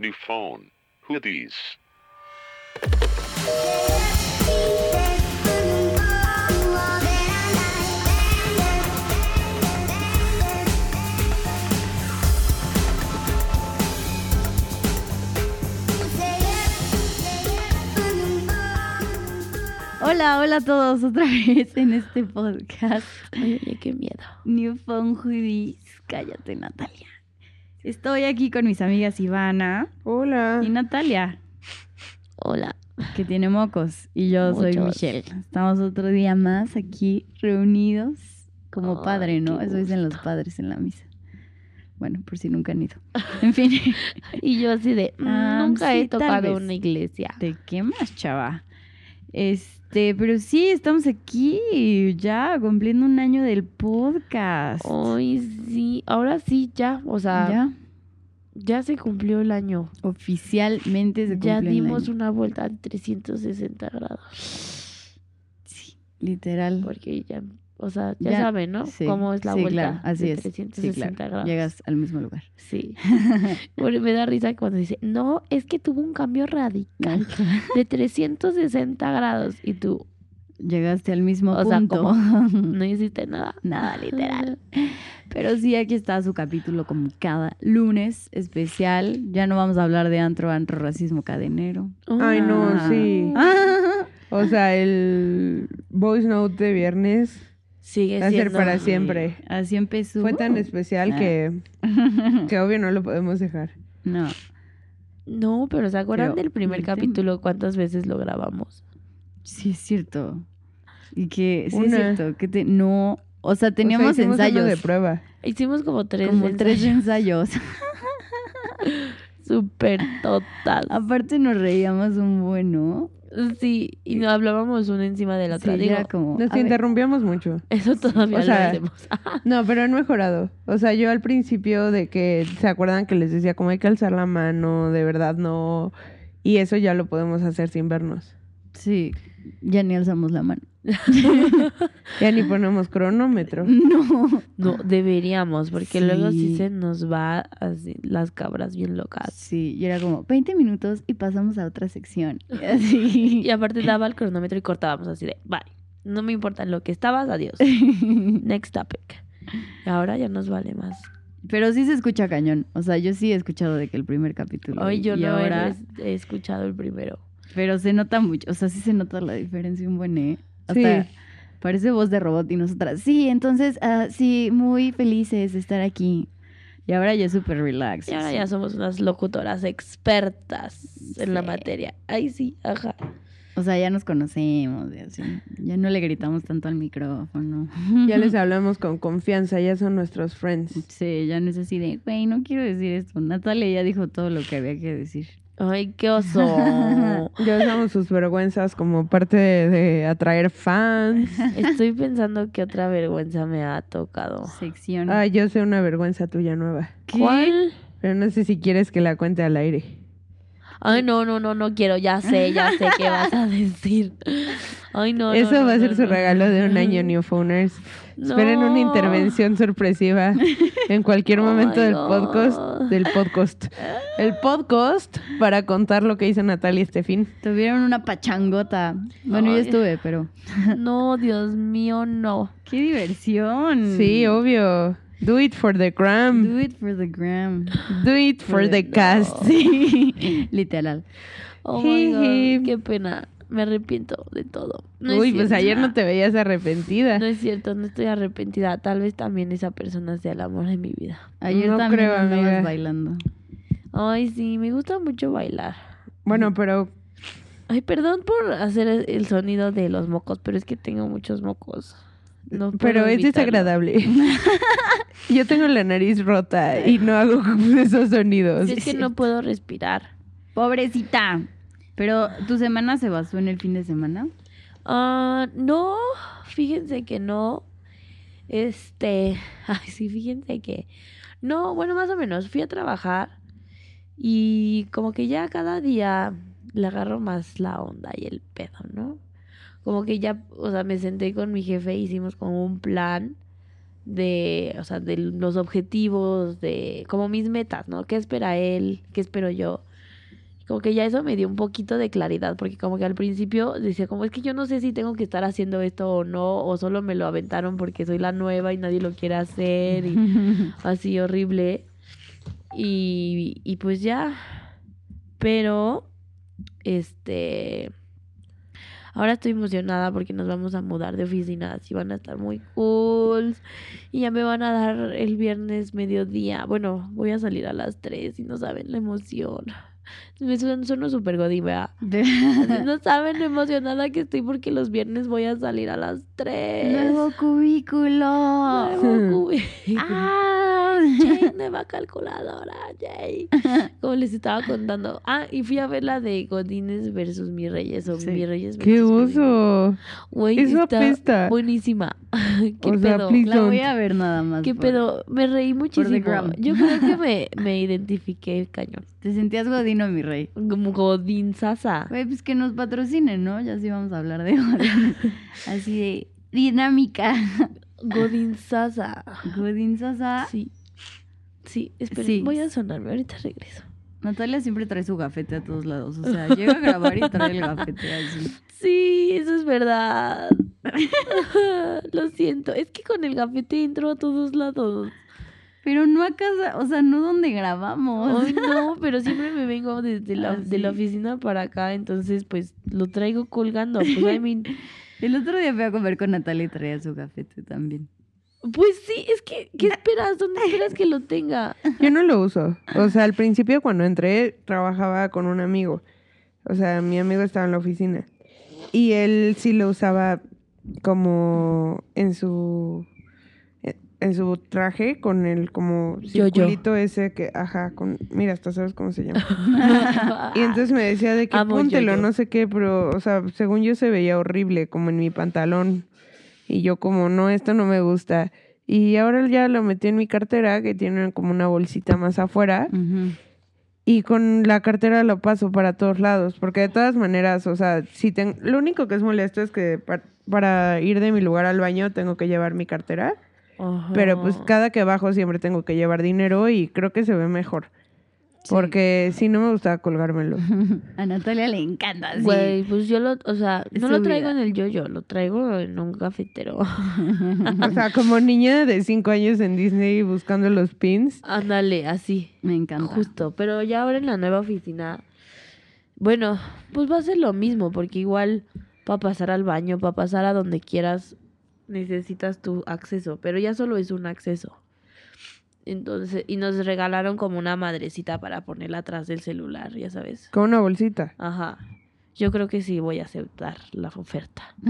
New phone. Who these? Hola, hola a todos otra vez en este podcast. Ay, oye, qué miedo. New Phone Hoodies. Cállate, Natalia. Estoy aquí con mis amigas Ivana Hola. y Natalia, Hola. que tiene mocos, y yo soy. Michelle. Estamos otro día más aquí reunidos como padre, ¿no? Eso dicen los padres en la misa. Bueno, por si nunca han ido. En fin, Y yo así de, mm, Ah, nunca sí, he tocado una iglesia. ¿de qué más, chava? Este, pero sí, estamos aquí ya cumpliendo un año del podcast. Ay, sí. Ahora sí, ya. O sea, ya, ya, se cumplió el año. oficialmente se Ya cumple el dimos año. una vuelta de 360 grados. Sí, literal. Porque ya, o sea, ya, Ya, saben, ¿no? sí, Cómo es la sí, vuelta claro, así de es. Sí, 360 claro. grados. Llegas al mismo lugar. Sí. Porque me da risa cuando dice, no, es que tuvo un cambio radical de 360 grados. Y tú, Llegaste al mismo O sea, punto. no hiciste nada. Nada, literal. Pero sí, aquí está su capítulo como cada lunes especial. Ya no vamos a hablar de antro, antro, racismo cadenero. Ay, no, Ah. sí. O sea, el voice note de viernes Sigue va a ser para siempre. Así empezó. Fue tan especial Ah. que, que obvio no lo podemos dejar. No. No, pero ¿se acuerdan Pero, del primer capítulo? ¿Cuántas veces lo grabamos? Sí, es cierto. Y que, sí, es cierto. Que te, no. O sea, O sea, teníamos ensayos. de prueba. Hicimos como tres como tres ensayos. Súper total. Aparte nos reíamos un buen, ¿no? Sí, y no hablábamos una encima de la otra. Sí, Digo, era como. Nos ver, interrumpíamos mucho. eso todavía o sea, lo hacemos. No, pero han mejorado. O sea, yo al principio de que se acuerdan que les decía como hay que alzar la mano, de verdad no. Y eso ya lo podemos hacer sin vernos. Sí, ya ni alzamos la mano. Ya ni ponemos cronómetro. No. No, deberíamos, porque luego sí se nos va así, las cabras bien locas. Sí, y era como 20 minutos y pasamos a otra sección. Y así. Y aparte daba el cronómetro y cortábamos así de, bye, no me importa lo que estabas, adiós. Next topic. Y ahora ya nos vale más. Pero sí se escucha cañón. O sea, yo sí he escuchado de que el primer capítulo. Hoy yo y no ahora. he escuchado el primero. Pero se nota mucho. O sea, sí se nota la diferencia un buen, ¿eh? Sí. Parece voz de robot y nosotras. Sí, entonces, ah, sí, muy felices de estar aquí. Y ahora ya es súper relax. Y ahora ya somos unas locutoras expertas en la materia. Ay, sí, ajá. O sea, ya nos conocemos y así. Ya no le gritamos tanto al micrófono. Ya les hablamos con confianza, ya son nuestros friends. Sí, ya no es así de, güey, no quiero decir esto. Natalia ya dijo todo lo que había que decir. Ay, qué oso. Ya usamos sus vergüenzas como parte de, de atraer fans. Estoy pensando que otra vergüenza me ha tocado. Sección. Ay, yo sé una vergüenza tuya nueva. ¿Qué? ¿Cuál? Pero no sé si quieres que la cuente al aire. Ay, no, no, no, no quiero. Ya sé, ya sé qué vas a decir. Ay, no. Eso no, va a no, ser su no. regalo de un año, New Phoners. Esperen una intervención sorpresiva en cualquier momento del God. podcast. Del podcast. El podcast para contar lo que hizo Natalia este fin. Tuvieron una pachangota. Bueno, yo estuve, pero. No, Dios mío, no. ¡Qué diversión! Sí, obvio. Do it for the gram. Do it for the gram. Do it for the cast. Sí, literal. Oh my. God, qué pena. Me arrepiento de todo. No Uy, pues ayer no te veías arrepentida. No es cierto, no estoy arrepentida. Tal vez también esa persona sea el amor de mi vida. Ayer No también creo, andabas amiga. bailando. Ay, sí, me gusta mucho bailar. Bueno, pero Ay, perdón por hacer el- el sonido de los mocos, pero es que tengo muchos mocos. No pero es evitarlo. desagradable. Yo tengo la nariz rota y no hago esos sonidos. Sí, Es que no puedo respirar. Pobrecita. Pero, ¿tu semana se basó en el fin de semana? Ah, no, fíjense que no. Este, ay, sí, fíjense que no, bueno, más o menos fui a trabajar y como que ya cada día le agarro más la onda y el pedo, ¿no? Como que ya, o sea, me senté con mi jefe e hicimos como un plan de, o sea, de los objetivos, de como mis metas, ¿no? ¿Qué espera él? ¿Qué espero yo? como que ya eso me dio un poquito de claridad, porque como que al principio decía como es que yo no sé si tengo que estar haciendo esto o no, o solo me lo aventaron porque soy la nueva y nadie lo quiere hacer y así horrible. Y, y pues ya, pero este... Ahora estoy emocionada porque nos vamos a mudar de oficinas y van a estar muy cool. Y ya me van a dar el viernes mediodía. Bueno, voy a salir a las 3 y no saben la emoción. Me sueno, sueno súper godín, ¿verdad? De- No saben lo emocionada que estoy porque los viernes voy a salir a las 3. Nuevo cubículo. Nuevo cubi- Ah. Jay, nueva calculadora, Jay. Como les estaba contando. Ah, y fui a ver la de Godines versus Mis Reyes o Sí. Mis Reyes ¡Qué versus Godines. oso! Güey, está apesta. buenísima. ¿Qué O sea, pedo? La voy a ver nada más. ¿Qué por- pedo? Me reí muchísimo. Yo creo que me, me identifiqué cañón. Te sentías godino, mi Como Godín Sasa. Güey, pues que nos patrocinen, ¿no? Ya sí vamos a hablar de godín. Así de dinámica. Godín Sasa. Godín Sasa. Sí. Sí, esperen, Sí. voy a sonarme, ahorita regreso. Natalia siempre trae su gafete a todos lados. O sea, llega a grabar y trae el gafete así. Sí, eso es verdad. Lo siento, es que con el gafete entro a todos lados. Pero no a casa, o sea, no donde grabamos. Ay, no, pero siempre me vengo desde la, Ah, de la oficina para acá, entonces pues lo traigo colgando. Pues, I mean, El otro día fui a comer con Natalia y traía su gafete también. pues sí, es que, ¿qué esperas? ¿Dónde esperas que lo tenga? Yo no lo uso. O sea, al principio cuando entré trabajaba con un amigo. O sea, mi amigo estaba en la oficina. Y él sí lo usaba como en su en su traje con el como circulito ese que, ajá, con, mira, hasta sabes cómo se llama. Y entonces me decía de que Amo póntelo, no sé qué, pero, o sea, según yo se veía horrible, como en mi pantalón. Y yo como, no, esto no me gusta. Y ahora ya lo metí en mi cartera, que tiene como una bolsita más afuera. Y con la cartera lo paso para todos lados, porque de todas maneras, o sea, si ten... lo único que es molesto es que pa- para ir de mi lugar al baño tengo que llevar mi cartera, pero pues cada que bajo siempre tengo que llevar dinero y creo que se ve mejor, Sí. porque si no me gusta colgármelo. A Natalia le encanta, sí. Güey, pues yo lo, o sea, no su lo traigo vida. en el yoyo, lo traigo en un cafetero. O sea, como niña de cinco años en Disney buscando los pins. Ándale, así. Me encanta. Justo, pero ya ahora en la nueva oficina, bueno, pues va a ser lo mismo, porque igual para pasar al baño, para pasar a donde quieras, necesitas tu acceso, pero ya solo es un acceso. Entonces, y nos regalaron como una madrecita para ponerla atrás del celular, ya sabes. Con una bolsita. Ajá. Yo creo que sí voy a aceptar la oferta.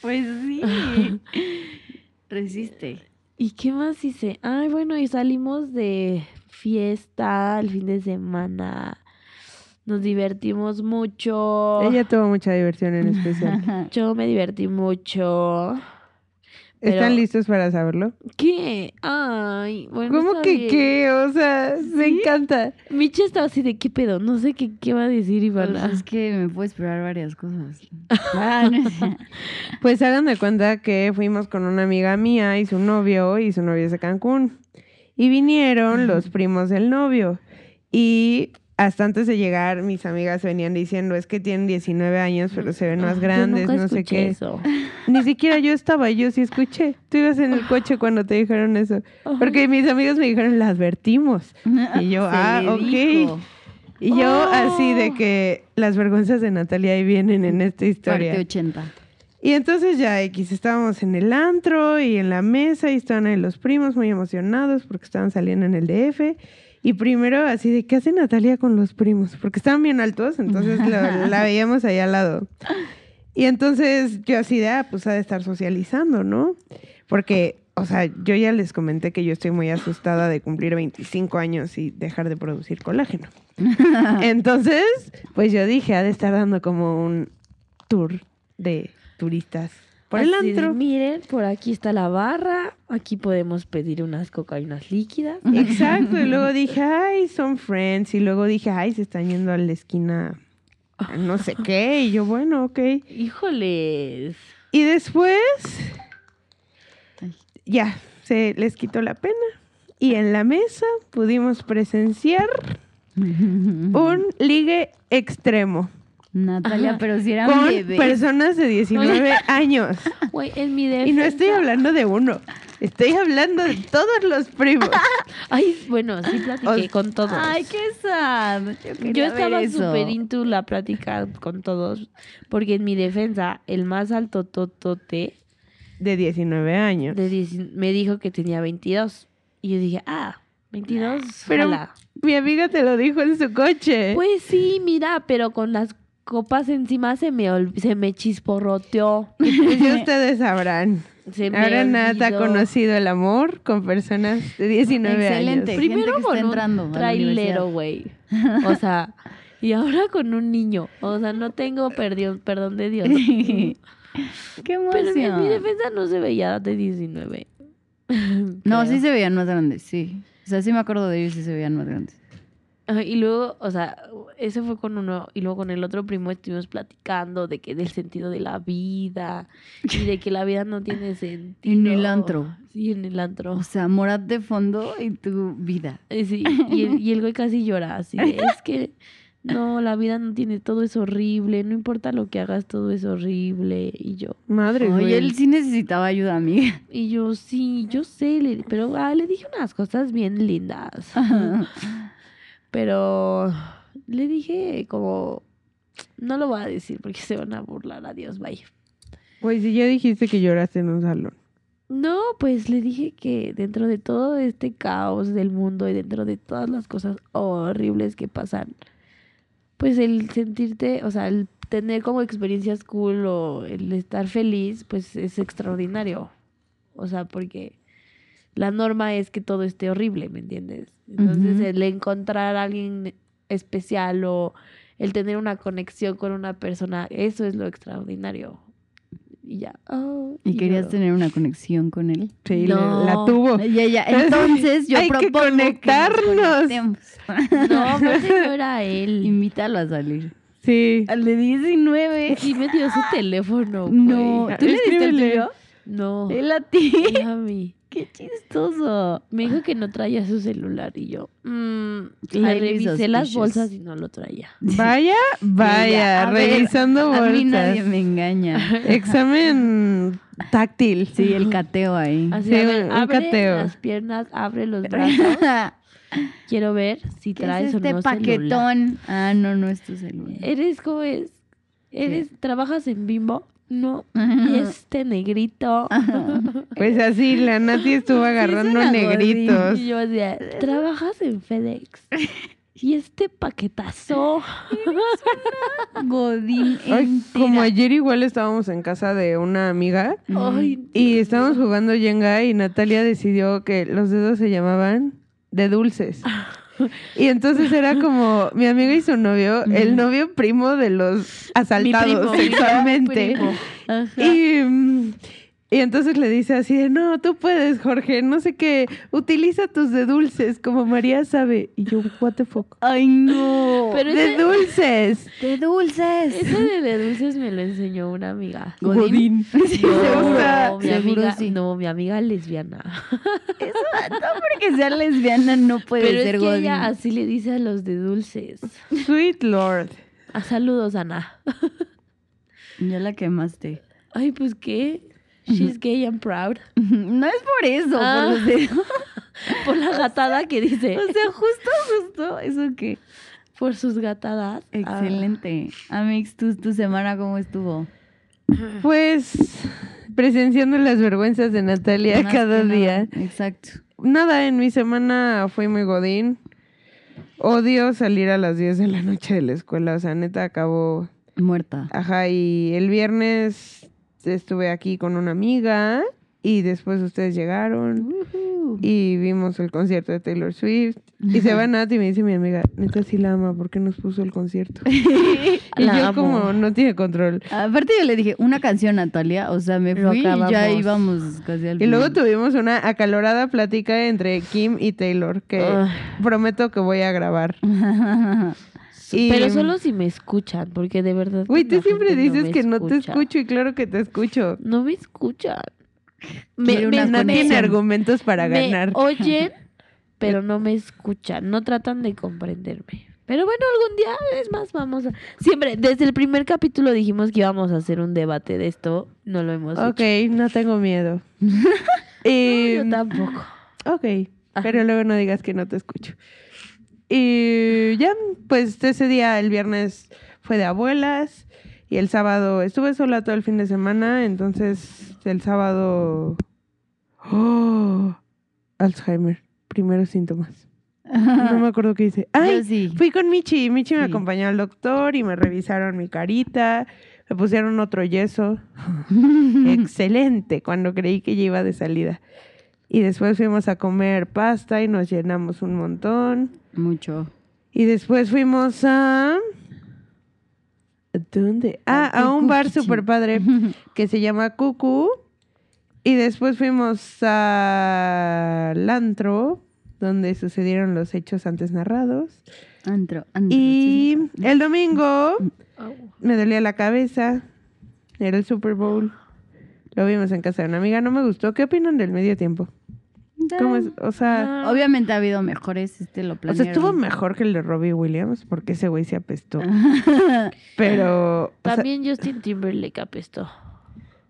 Pues sí. Resiste. ¿Y qué más hice? Ay, bueno, y salimos de fiesta el fin de semana. Nos divertimos mucho. Ella tuvo mucha diversión en especial. Yo me divertí mucho. Pero- ¿Están listos para saberlo? ¿Qué? Ay, bueno. ¿Cómo está que bien. qué? O sea, me encanta. Micha estaba así de qué pedo. No sé qué, qué va a decir Pues Ivana. es que me puedo esperar varias cosas. Ah, no. Pues hagan de cuenta que fuimos con una amiga mía y su novio y su novio es de Cancún. Y vinieron los primos del novio. Y hasta antes de llegar, mis amigas venían diciendo, es que tienen 19 años, pero se ven más Yo grandes, nunca no sé qué. Eso. Ni siquiera yo estaba, yo sí escuché. Tú ibas en el coche cuando te dijeron eso. Porque mis amigos me dijeron, la advertimos. Y yo, Se ah, ok. dijo. Y yo Oh. así de que las vergüenzas de Natalia ahí vienen en esta historia. Parte 80. Y entonces ya X, estábamos en el antro y en la mesa y estaban ahí los primos muy emocionados porque estaban saliendo en el DF. Y primero así de, ¿qué hace Natalia con los primos? Porque estaban bien altos, entonces lo- la veíamos ahí al lado. Y entonces yo así de, ah, pues ha de estar socializando, ¿no? Porque, o sea, yo ya les comenté que yo estoy muy asustada de cumplir 25 años y dejar de producir colágeno. Entonces, pues yo dije, ha de estar dando como un tour de turistas por el de, miren, por aquí está la barra. Aquí podemos pedir unas cocaínas líquidas. Exacto, y luego dije, ay, son friends, y luego dije, ay, se están yendo a la esquina, a no sé qué, y yo, bueno, ok. Híjoles. Y después, ya, se les quitó la pena, y en la mesa pudimos presenciar un ligue extremo Natalia, Ajá. pero si eran con personas de 19 años. Güey, en mi defensa. Y no estoy hablando de uno, estoy hablando de todos los primos. Ay, bueno, sí platiqué con todos. Ay, qué sad. Yo, Yo estaba súper into la plática con todos, porque en mi defensa, el más alto totote De 19 años. de 10 me dijo que tenía 22. Y yo dije, ah, 22, Pero- jala. Mi amiga te lo dijo en su coche. Pues sí, mira, pero con las copas encima se me, se me chisporroteó. Pues ya ustedes sabrán. Se me Ahora Nata ha conocido el amor con personas de 19 Excelente. años. Primero que con un entrando a la trailero, güey. O sea, y ahora con un niño. O sea, no tengo perdión, perdón de Dios. Qué Pero en mi, emoción. defensa no se veía de 19. No, Creo. sí se veían más grandes, sí. O sea, sí me acuerdo de ellos y se veían más grandes. Y luego, o sea, ese fue con uno, y luego con el otro primo estuvimos platicando de que del sentido de la vida y de que la vida no tiene sentido. En el antro. Sí, en el antro. O sea, Morat de fondo y tu vida. Eh, Sí, y el, y el güey casi llora así. de, es que no, la vida no tiene, todo es horrible, no importa lo que hagas, todo es horrible. Y yo, Madre Oye, güey. él sí necesitaba ayuda, amiga. y yo, sí, yo sé, le- pero ah, le dije unas cosas bien lindas. Pero le dije como, no lo voy a decir porque se van a burlar, adiós, bye. Güey, si ya dijiste que lloraste en un salón. No, pues le dije que dentro de todo este caos del mundo y dentro de todas las cosas horribles que pasan, pues el sentirte, o sea, el tener como experiencias cool o el estar feliz, pues es extraordinario. O sea, porque la norma es que todo esté horrible, ¿me entiendes? Entonces el encontrar a alguien especial o el tener una conexión con una persona, eso es lo extraordinario. Y ya. oh, ¿Y querías tener una conexión con él? Sí, No. la, la tuvo. Ya, ya. Entonces yo Hay que conectarnos. nos conectemos. No, aparte no era él. Invítalo a salir. Sí. Al de 19. Sí me dio su teléfono, No. ¿tú le diste el tuyo? No. Él a ti. él a mí. Qué chistoso. Me dijo que no traía su celular y yo. mm, Highly revisé las bolsas y no lo traía. Vaya, vaya, a ver, revisando A mí bolsas. nadie me engaña. Examen táctil. Sí, el cateo ahí. Así, Sí, a ver, un abre cateo. las piernas, abre los brazos. Quiero ver si ¿Qué traes es o este no celular. paquetón? Ah, no, no es tu celular. Eres como es. Eres, ¿Trabajas en Bimbo? No. Este negrito. Pues así, la Nati estuvo agarrando negritos. Y yo decía, ¿trabajas en FedEx? Y este paquetazo. Godín Ay, como ayer igual estábamos en casa de una amiga Ay, y estábamos jugando Jenga y Natalia decidió que los dedos se llamaban de dulces. Y entonces era como mi amiga y su novio, el novio primo de los asaltados mi primo, sexualmente. primo. Ajá. Y, mm, y entonces le dice así de, no, tú puedes, Jorge, no sé qué, utiliza tus de dulces, como María sabe. Y yo, what the fuck. Ay, no. Pero de ese, dulces. de dulces. ese de, de dulces me lo enseñó una amiga. Godín. Sí, o sea, No, mi amiga, sí. no, mi amiga lesbiana. No porque sea lesbiana no puede Pero ser es que Godín. ella así le dice a los de dulces. Sweet Lord. A saludos, Ana. Ya la quemaste. Ay, pues qué. She's gay and proud. No es por eso, Ah. por los dedos. Por la gatada que dice. O sea, justo, justo, eso que. Por sus gatadas. Ah. Excelente. Amix, ¿tu, tu semana cómo estuvo? Pues presenciando las vergüenzas de Natalia Más cada nada. día. Exacto. Nada, en mi semana fue muy godín. Odio salir a las 10 de la noche de la escuela, o sea, neta acabó. Muerta. Ajá, y el viernes estuve aquí con una amiga y después ustedes llegaron y vimos el concierto de Taylor Swift. Y se va Nat y me dice mi amiga, neta sí la ama, ¿por qué nos puso el concierto? y La yo amo. como no tiene control. Aparte yo le dije, una canción, Natalia. O sea, me fui y ya íbamos casi al Y luego tuvimos una acalorada plática entre Kim y Taylor que prometo que voy a grabar. Y- Pero solo si me escuchan, porque de verdad. Güey, tú siempre dices me que no te escucho y claro que te escucho. No me escuchan. Quiere una no tiene conexión. argumentos para me ganar. oyen, pero no me escuchan, no tratan de comprenderme. Pero bueno, algún día, es más, vamos a... Siempre, desde el primer capítulo dijimos que íbamos a hacer un debate de esto, no lo hemos Ok, hecho. no tengo miedo. No, yo tampoco. ok, Ajá. pero luego no digas que no te escucho. Y ya, pues ese día, el viernes, fue de abuelas. Y el sábado estuve sola todo el fin de semana, entonces el sábado... ¡Oh! Alzheimer, primeros síntomas. No me acuerdo qué hice. ¡Ay! Sí. Fui con Michi. Michi me Sí. acompañó al doctor y me revisaron mi carita. Me pusieron otro yeso. Excelente, cuando creí que ya iba de salida. Y después fuimos a comer pasta y nos llenamos un montón. Mucho. Y después fuimos a... ¿a ¿Dónde? Ah, a un bar super padre que se llama Cucu. Y después fuimos al antro, donde sucedieron los hechos antes narrados. Antro, antro. Y sí. el domingo me dolía la cabeza. Era el Super Bowl. Lo vimos en casa de una amiga. No me gustó. ¿Qué opinan del medio tiempo? ¿Cómo es? O sea, Obviamente ha habido mejores, este lo o planearon. sea, estuvo mejor que el de Robbie Williams porque ese güey se apestó. Pero, o sea, También Justin Timberlake apestó.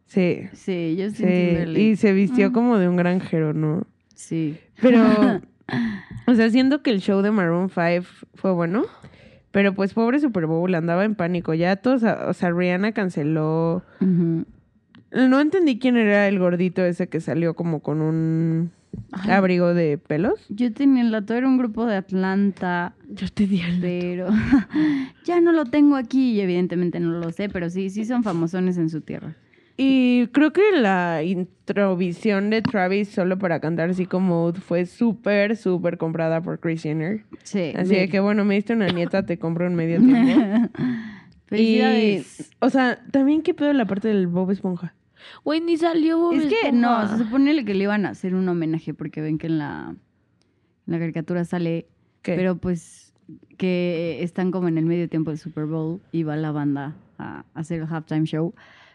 sí, sí, sí. sí. Y se vistió como de un granjero, ¿no? Sí. Pero, o sea, siento que el show de Maroon 5 fue bueno. Pero pues pobre Super Bowl andaba en pánico. Ya todos, o sea, Rihanna canceló. No entendí quién era el gordito ese que salió como con un Abrigo de pelos. Yo tenía el dato, era un grupo de Atlanta, Yo te di el pero ya no lo tengo aquí y evidentemente no lo sé, pero sí, sí son famosones en su tierra. Y creo que la introvisión de Travis solo para cantar así como fue súper, súper comprada por Chris Jenner. Sí. Así de que bueno, me diste una nieta, te compro en medio tiempo. Felicidades. Y, o sea, también qué pedo la parte del Bob Esponja. Güey, ni salió Bob Es que Esponja. no, se supone que le iban a hacer un homenaje porque ven que en la, en la caricatura sale, ¿Qué? pero pues que están como en el medio tiempo del Super Bowl y va la banda a hacer el halftime show.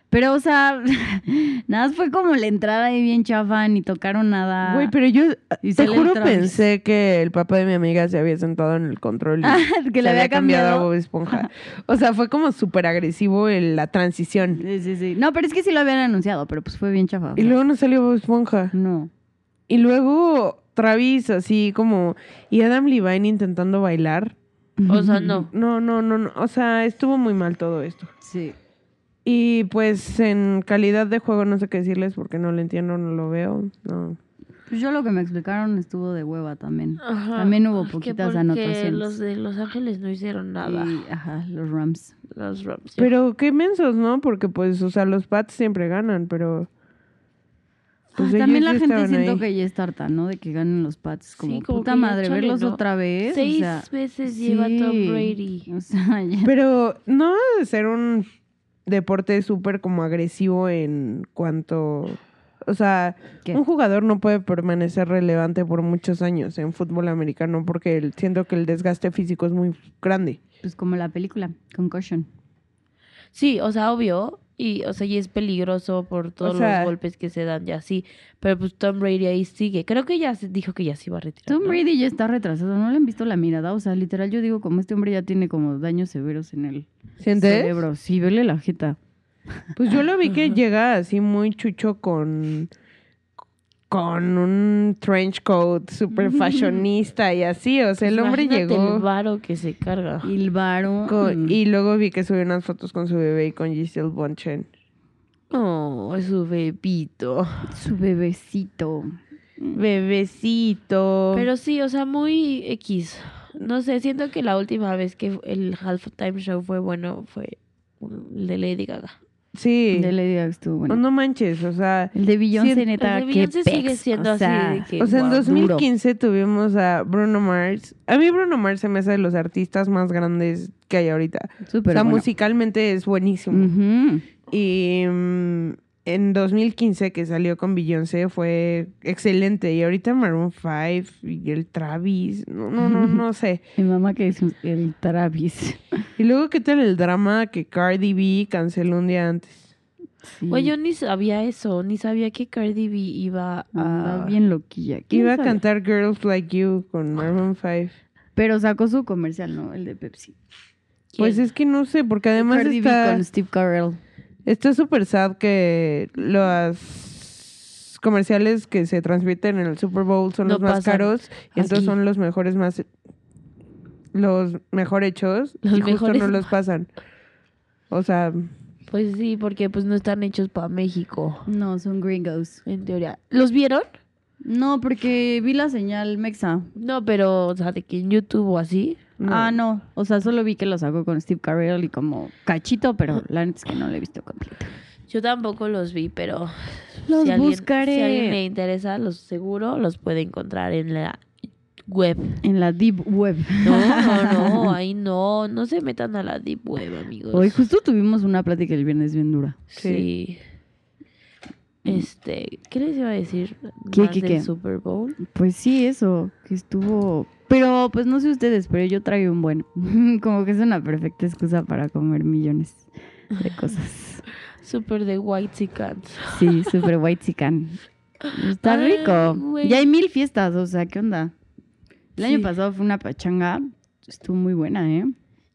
Pero, o sea, nada más fue como la entrada ahí bien chafa, ni tocaron nada. Güey, pero yo Y te juro pensé que el papá de mi amiga se había sentado en el control y Ah, que se le había cambiado. a Bob Esponja. O sea, fue como súper agresivo el- la transición. Sí, sí, sí. No, pero es que sí lo habían anunciado, pero pues fue bien chafa. Y sea, luego no salió Bob Esponja. No. Y luego Travis así como... Y Adam Levine intentando bailar. O sea, no. No, no, no, no. O sea, estuvo muy mal todo esto. Sí. Y pues en calidad de juego no sé qué decirles porque no lo entiendo, no lo veo. No. Pues yo lo que me explicaron estuvo de hueva también. Ajá. También hubo Es poquitas porque anotaciones. los de Los Ángeles no hicieron nada. Y, ajá, los Rams. Los Rams. Pero qué mensos, ¿no? Porque pues, o sea, los Pats siempre ganan, pero... pues, Ah, También la gente siento ahí. que ya está harta, ¿no? De que ganen los Pats. Como Sí, como puta madre, chale, verlos ¿no? otra vez. Seis o sea, veces lleva Tom sí. Brady. O sea, ya- Pero no debe ser un deporte súper como agresivo en cuanto... O sea, ¿Qué? un jugador no puede permanecer relevante por muchos años en fútbol americano porque el- siento que el desgaste físico es muy grande. pues como la película, Concussion. Sí, o sea, obvio. Y, o sea, y es peligroso por todos sea- los golpes que se dan y así. Pero pues Tom Brady ahí sigue. Creo que ya se dijo que ya se iba a retirar. Tom ¿no? Brady ya está retrasado, ¿no le han visto la mirada? O sea, literal, yo digo, como este hombre ya tiene como daños severos en el ¿Sientes? cerebro. Sí, vele la jeta. Pues yo lo vi que llega así muy chucho con con un trench coat super fashionista y así, o sea, el hombre Imagínate llegó el varo que se carga. Y el varo. con- mm, y luego vi que subió unas fotos con su bebé y con Giselle Bonchen. Oh, su bebito. su bebecito. Bebecito. Pero sí, o sea, muy X. No sé, siento que la última vez que el halftime show fue bueno fue el de Lady Gaga. Sí. De Lady Gaga estuvo bueno. No manches, o sea, El de Beyoncé, el neta, el de qué Beyoncé sigue pex, siendo o así sea, de que- o sea, en Wow, 2015 tuvimos a Bruno Mars. A mí Bruno Mars se me hace de los artistas más grandes que hay ahorita. Súper o sea, bueno. musicalmente es buenísimo. Ujú. Y mm, en 2015 que salió con Beyoncé fue excelente. Y ahorita Maroon 5 y el Travis, no, no, no, no sé. Mi mamá que es un- el Travis. Y luego, ¿qué tal el drama que Cardi B canceló un día antes? Sí. Güey, yo ni sabía eso, ni sabía que Cardi B iba a... bien loquilla. ¿Quién Iba a cantar Girls Like You con Maroon 5. Pero sacó su comercial, ¿no? El de Pepsi. Pues es que no sé, porque además Cardi B está con Steve Carell. Está súper sad que los comerciales que se transmiten en el Super Bowl son No los más caros y estos aquí. son los mejores más los mejor hechos Los y justo no los más- pasan. O sea, Pues sí, porque pues no están hechos para México, No, son gringos. en teoría. ¿Los vieron? No, porque vi la señal Mexa. No, pero, o sea, de que en YouTube o así. no. Ah, no. O sea, solo vi que lo sacó con Steve Carell y como cachito, pero la neta es que no lo he visto completo. Yo tampoco los vi, pero Los si alguien, buscaré. si alguien le interesa, los seguro los puede encontrar en la web. En la Deep Web. No, no, no, ahí no, no se metan a la deep web, amigos. Hoy justo tuvimos una plática el viernes bien dura. Sí. Este, ¿qué les iba a decir? ¿Qué, más qué, del qué? Super Bowl. Pues sí, eso, que estuvo... Pero pues no sé ustedes, pero yo traigo un buen. como que es una perfecta excusa para comer millones de cosas. Super de White Chickens. Sí, súper white chican. Está Ay, rico. güey. Y hay mil fiestas, o sea, ¿qué onda? El Sí. año pasado fue una pachanga, estuvo muy buena, ¿eh?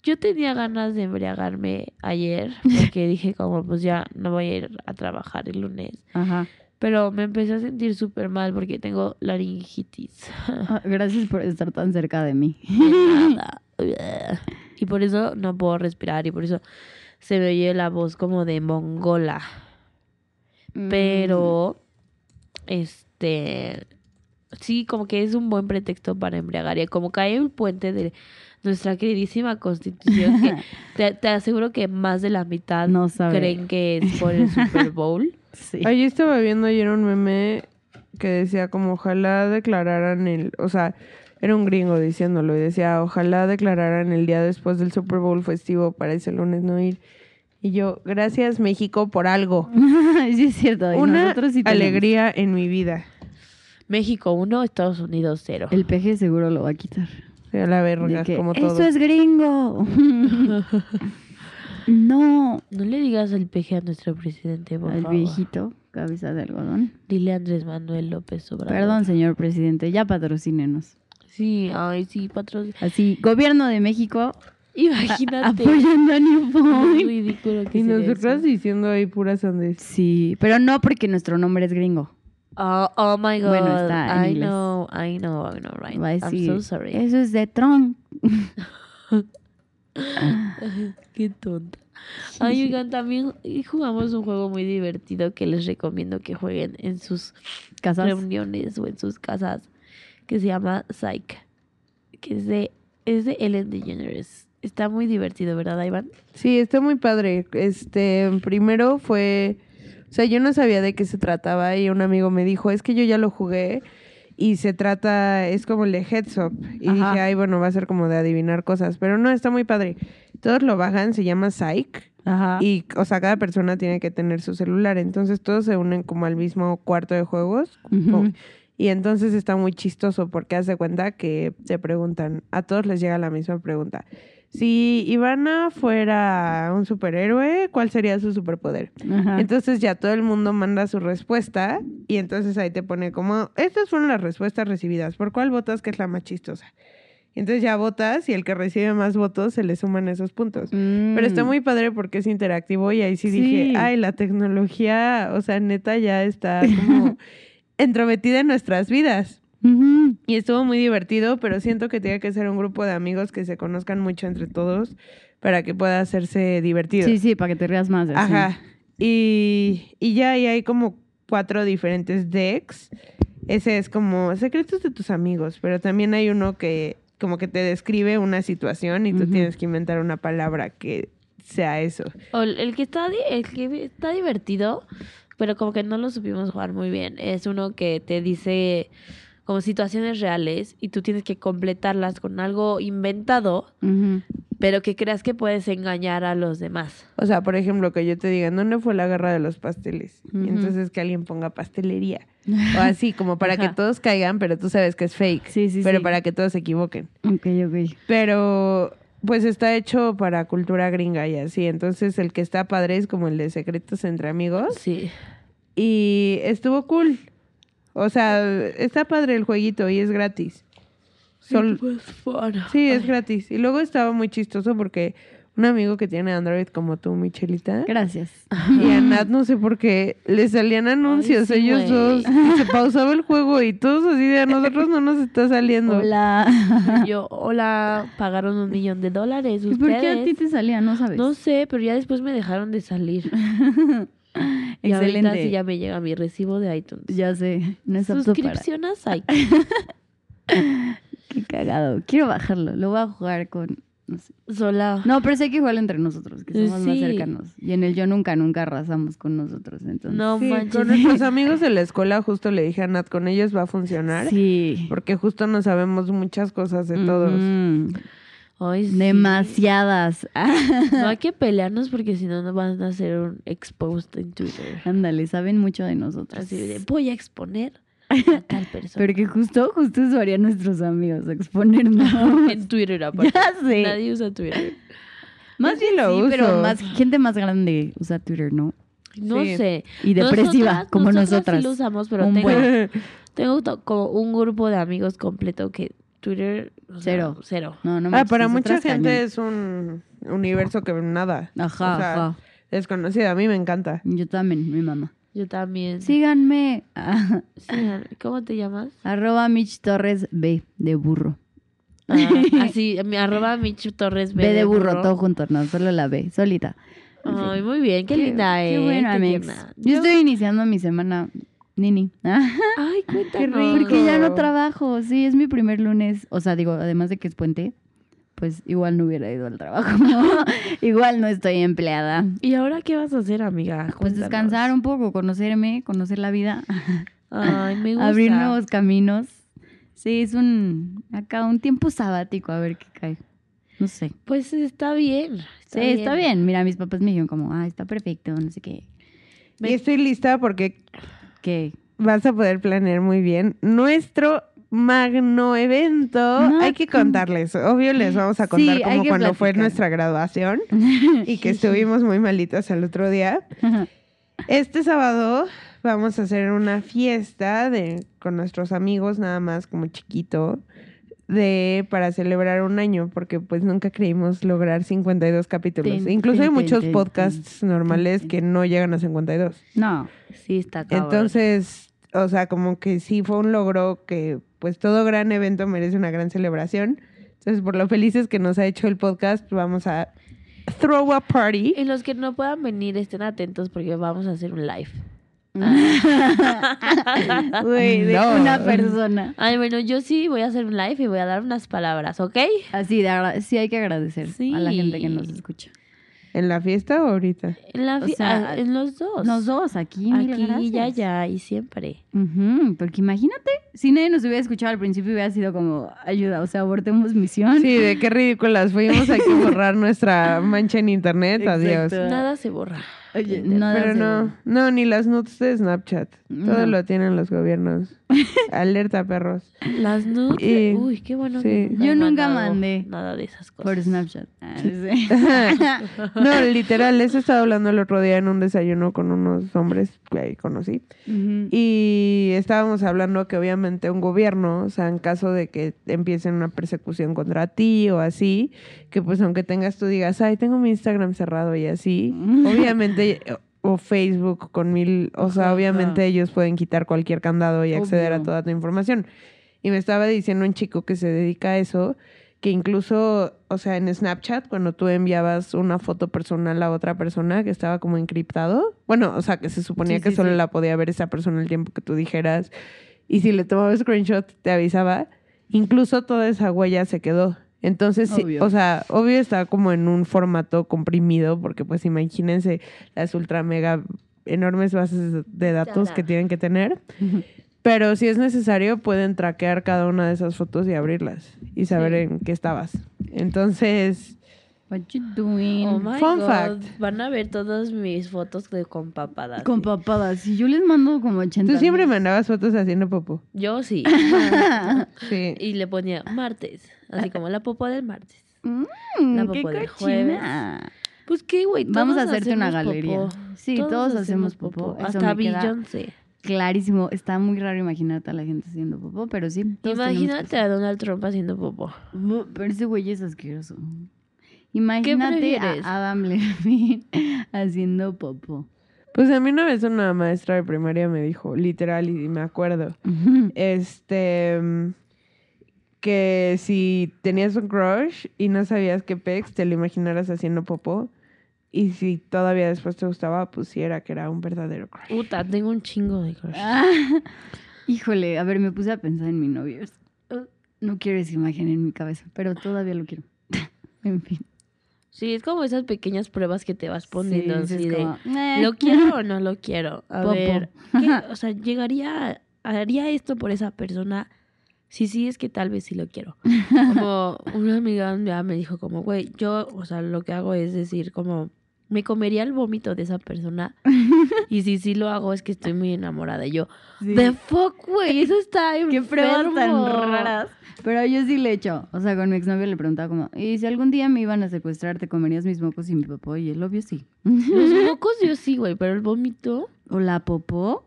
Yo tenía ganas de embriagarme ayer, porque dije como pues ya no voy a ir a trabajar el lunes. Ajá. Pero me empecé a sentir súper mal porque tengo laringitis. Ah, Gracias por estar tan cerca de mí. Y por eso no puedo respirar y por eso se me oye la voz como de mongola. Mm. Pero, este, sí, como que es un buen pretexto para embriagar. Y como cae el puente de nuestra queridísima constitución, que te, te aseguro que más de la mitad No sabe. creen que es por el Super Bowl. Sí. Yo estaba viendo ayer un meme que decía como ojalá declararan el, o sea, era un gringo diciéndolo y decía ojalá declararan el día después del Super Bowl festivo para ese lunes no ir. Y yo, gracias México por algo. sí, es cierto. y Una sí alegría en mi vida. México 1, Estados Unidos 0. El peje seguro lo va a quitar. A la verga, que, como Eso todo. es gringo. no. No le digas al peje a nuestro presidente, por Al favor. viejito, cabeza de algodón. Dile a Andrés Manuel López Obrador. Perdón, señor presidente, ya patrocínenos. Sí, ay, sí, patrón. Así, gobierno de México a- Imagínate. apoyando a New Lo Point. ridículo que Y nosotras eso. diciendo ahí puras sandes. Sí, pero no porque nuestro nombre es gringo. Oh, oh my god. Bueno, está en I inglés. know, I know, I know, right. Va a I'm so sorry. eso es de Trump. Qué tonta. Ay, oigan, también jugamos un juego muy divertido que les recomiendo que jueguen en sus Casas. reuniones o en sus casas, que se llama Psych, que es de, es de Ellen DeGeneres. Está muy divertido, ¿verdad, Iván? Sí, está muy padre. Este, primero fue, o sea, yo no sabía de qué se trataba y un amigo me dijo, es que yo ya lo jugué y se trata, es como el de Heads Up. Y Ajá. dije, ay, bueno, va a ser como de adivinar cosas, pero no, está muy padre. Todos lo bajan, se llama Psych Ajá. y, o sea, cada persona tiene que tener su celular, entonces todos se unen como al mismo cuarto de juegos. Y entonces está muy chistoso porque hace cuenta que se preguntan, a todos les llega la misma pregunta. Si Ivana fuera un superhéroe, ¿cuál sería su superpoder? Ajá. Entonces ya todo el mundo manda su respuesta y entonces ahí te pone como, estas fueron las respuestas recibidas, ¿por cuál votas que es la más chistosa? Y entonces ya votas y el que recibe más votos se le suman esos puntos. Pero está Mm. muy padre porque es interactivo y ahí sí, Sí. dije, ay, la tecnología, o sea, neta ya está como entrometida en nuestras vidas. Ujú. Y estuvo muy divertido, pero siento que tiene que ser un grupo de amigos que se conozcan mucho entre todos para que pueda hacerse divertido. Sí, sí, para que te rías más. así. Ajá. Y, y ya ahí hay como cuatro diferentes decks. Ese es como secretos de tus amigos, pero también hay uno que como que te describe una situación y tú tienes que inventar una palabra que sea eso. O el, el que está di- el que está divertido, pero como que no lo supimos jugar muy bien, es uno que te dice como situaciones reales y tú tienes que completarlas con algo inventado, pero que creas que puedes engañar a los demás. O sea, por ejemplo, que yo te diga, ¿dónde fue la guerra de los pasteles? Y entonces que alguien ponga pastelería. O así, como para que todos caigan, pero tú sabes que es fake. Sí, sí, pero sí. para que todos se equivoquen. Ok, ok. Pero pues está hecho para cultura gringa y así. Entonces el que está padre es como el de Secretos entre Amigos. Sí. Y estuvo cool. O sea, está padre el jueguito y es gratis. Sol- fun. Sí, es gratis. Y luego estaba muy chistoso porque un amigo que tiene Android como tú, Michelita, Gracias. y a Nat no sé por qué, le salían anuncios sí, ellos dos. Y se pausaba el juego y todos así de a nosotros no nos está saliendo. Hola. Yo, hola, pagaron un millón de dólares. ¿Y por qué a ti te salía? No sabes. No sé, pero ya después me dejaron de salir. Y ahorita Excelente. sí ya me llega mi recibo de iTunes. Ya sé, no es apto para. Suscripción a Psych. Qué cagado. Quiero bajarlo. Lo voy a jugar con. No, sé. Sola. No, pero sé que jugarlo entre nosotros, que somos más Sí. cercanos. Y en el yo nunca, nunca arrasamos con nosotros. Entonces. No Sí, con nuestros amigos de la escuela justo le dije a Nat, con ellos va a funcionar. Sí. Porque justo no sabemos muchas cosas de todos. Ujú. Ay, sí. Demasiadas. No hay que pelearnos porque si no nos van a hacer un exposed en Twitter. Ándale, saben mucho de nosotros. Así de, voy a exponer a tal persona. Porque justo, justo eso harían nuestros amigos, exponernos. en Twitter aparte. ya sé. Nadie usa Twitter. Más bien lo sí, pero más gente más grande usa Twitter, ¿no? No Sí. sé. Y depresiva, Nosotras- como nosotras nosotras. Sí lo usamos, pero Un tengo, buen. tengo to- como un grupo de amigos completo que Twitter... o sea, Cero. Cero. No, no ah, manches, para mucha gente cañón. es un universo que nada. Ajá, O sea, ajá. Desconocido. A mí me encanta. Yo también, mi mamá. Yo también. Síganme. Ah, Sí, ¿Cómo te llamas? arroba Mitch Torres B de burro. Ah, así, mi arroba Michu Torres B, de burro, todo junto, no, solo la B, solita. Ay, muy bien, qué, linda, ¿eh? Qué bueno, Qué. Yo estoy iniciando mi semana Nini. Ay, cuéntanos. rico. Porque ya no trabajo, sí, es mi primer lunes. O sea, digo, además de que es puente, pues igual no hubiera ido al trabajo. igual no estoy empleada. ¿Y ahora qué vas a hacer, amiga? Pues descansar un poco, conocerme, conocer la vida, Ay, me gusta. abrir nuevos caminos. Sí, es un, acá un tiempo sabático, a ver qué cae. No sé. Pues está bien. sí, está bien. Mira, mis papás me dijeron como, ah, está perfecto, no sé qué. Y estoy lista porque ¿Qué? vas a poder planear muy bien nuestro magno evento. Hay que contarles. Obvio, les vamos a contar Sí, como cuando fue nuestra graduación y que estuvimos muy malitas el otro día. Este sábado vamos a hacer una fiesta de, con nuestros amigos, nada más como chiquito, de para celebrar un año, porque pues nunca creímos lograr 52 capítulos. Tin, Incluso hay tin, tin, muchos tin, podcasts normales que no llegan a 52. no. Sí, está cabrón. Entonces, o sea, como que sí fue un logro que pues todo gran evento merece una gran celebración. Entonces, por lo felices que nos ha hecho el podcast, vamos a throw a party. Y los que no puedan venir estén atentos porque vamos a hacer un live. Güey, de No. una persona. Ay, bueno, yo sí voy a hacer un live y voy a dar unas palabras, ¿ok? Así, de sí hay que agradecer a la gente que nos escucha. ¿En la fiesta o ahorita? En, la O fi- sea, ah, en los dos. Los dos, aquí, Aquí, ya, ya, y siempre. Porque imagínate, si nadie nos hubiera escuchado al principio hubiera sido como ayuda, o sea, abortemos misión. Sí, de qué ridículas fuimos. Hay que borrar nuestra mancha en internet. Adiós. Nada se borra. Oye, Pero nada Pero no, no, ni las nudes de Snapchat. Todo No. lo tienen los gobiernos. Alerta, perros. Las nudes. Y- Uy, qué bueno. sí. que Yo nunca mandé. Nada de esas cosas. Por Snapchat. Ah, sí. No, literal, eso estaba hablando el otro día en un desayuno con unos hombres que ahí conocí. Y estábamos hablando que obviamente un gobierno, o sea, en caso de que empiecen una persecución contra ti o así, que pues aunque tengas tú digas, ay, tengo mi Instagram cerrado y así, obviamente, o Facebook con mil, o sea, Ajá, obviamente ellos pueden quitar cualquier candado y acceder a toda tu información. Y me estaba diciendo un chico que se dedica a eso, que incluso, o sea, en Snapchat, cuando tú enviabas una foto personal a otra persona que estaba como encriptado, bueno, o sea, que se suponía Sí, que sí, solo sí. la podía ver esa persona el tiempo que tú dijeras, y si le tomaba screenshot te avisaba, incluso toda esa huella se quedó. Entonces, sí, o sea, obvio está como en un formato comprimido, porque pues imagínense las ultra mega enormes bases de datos que tienen que tener. Pero si es necesario, pueden traquear cada una de esas fotos y abrirlas y saber Sí. en qué estabas. Entonces, What you doing? Oh my Fun God. fact. Van a ver todas mis fotos de con papadas. Con papadas. Si yo les mando como 80. tú siempre mandabas fotos haciendo popo. Yo sí. Sí. y le ponía martes. Así como la popo del martes. Mm, La qué popó del cochina. Pues qué, güey. Vamos a todos hacerte una hacemos galería. popó. Sí, todos, hacemos popó. Eso Hasta me queda Beyoncé. clarísimo. Está muy raro imaginarte a la gente haciendo popó, pero sí. Imagínate a Donald Trump haciendo popó. Pero ese güey es asqueroso. Imagínate a Adam Levine haciendo popó. Pues a mí una vez una maestra de primaria me dijo, literal, y me acuerdo, este, que si tenías un crush y no sabías qué pex, te lo imaginaras haciendo popó. Y si todavía después te gustaba, pusiera que era un verdadero crush. Puta, tengo un chingo de crush. Ah, híjole, a ver, me puse a pensar en mi novio. Uh, No quiero esa imagen en mi cabeza, pero todavía lo quiero. en fin. Sí, es como esas pequeñas pruebas que te vas poniendo. Sí, así es de, como. ¿lo quiero o no lo quiero? A Popo. ver, ¿qué? o sea, llegaría, haría esto por esa persona. Sí, sí, es que tal vez sí lo quiero. Como una amiga ya me dijo como, güey, yo, o sea, lo que hago es decir como, me comería el vómito de esa persona. y si sí lo hago es que estoy muy enamorada. Y yo, Sí. the fuck, güey, eso está Qué pruebas tan enfermo". raras. Pero yo sí le he hecho. O sea, con mi exnovio le preguntaba como, ¿y si algún día me iban a secuestrar, te comerías mis mocos y mi popó? Y él, obvio, sí. Los mocos yo sí, güey, pero el vómito... ¿O la popó?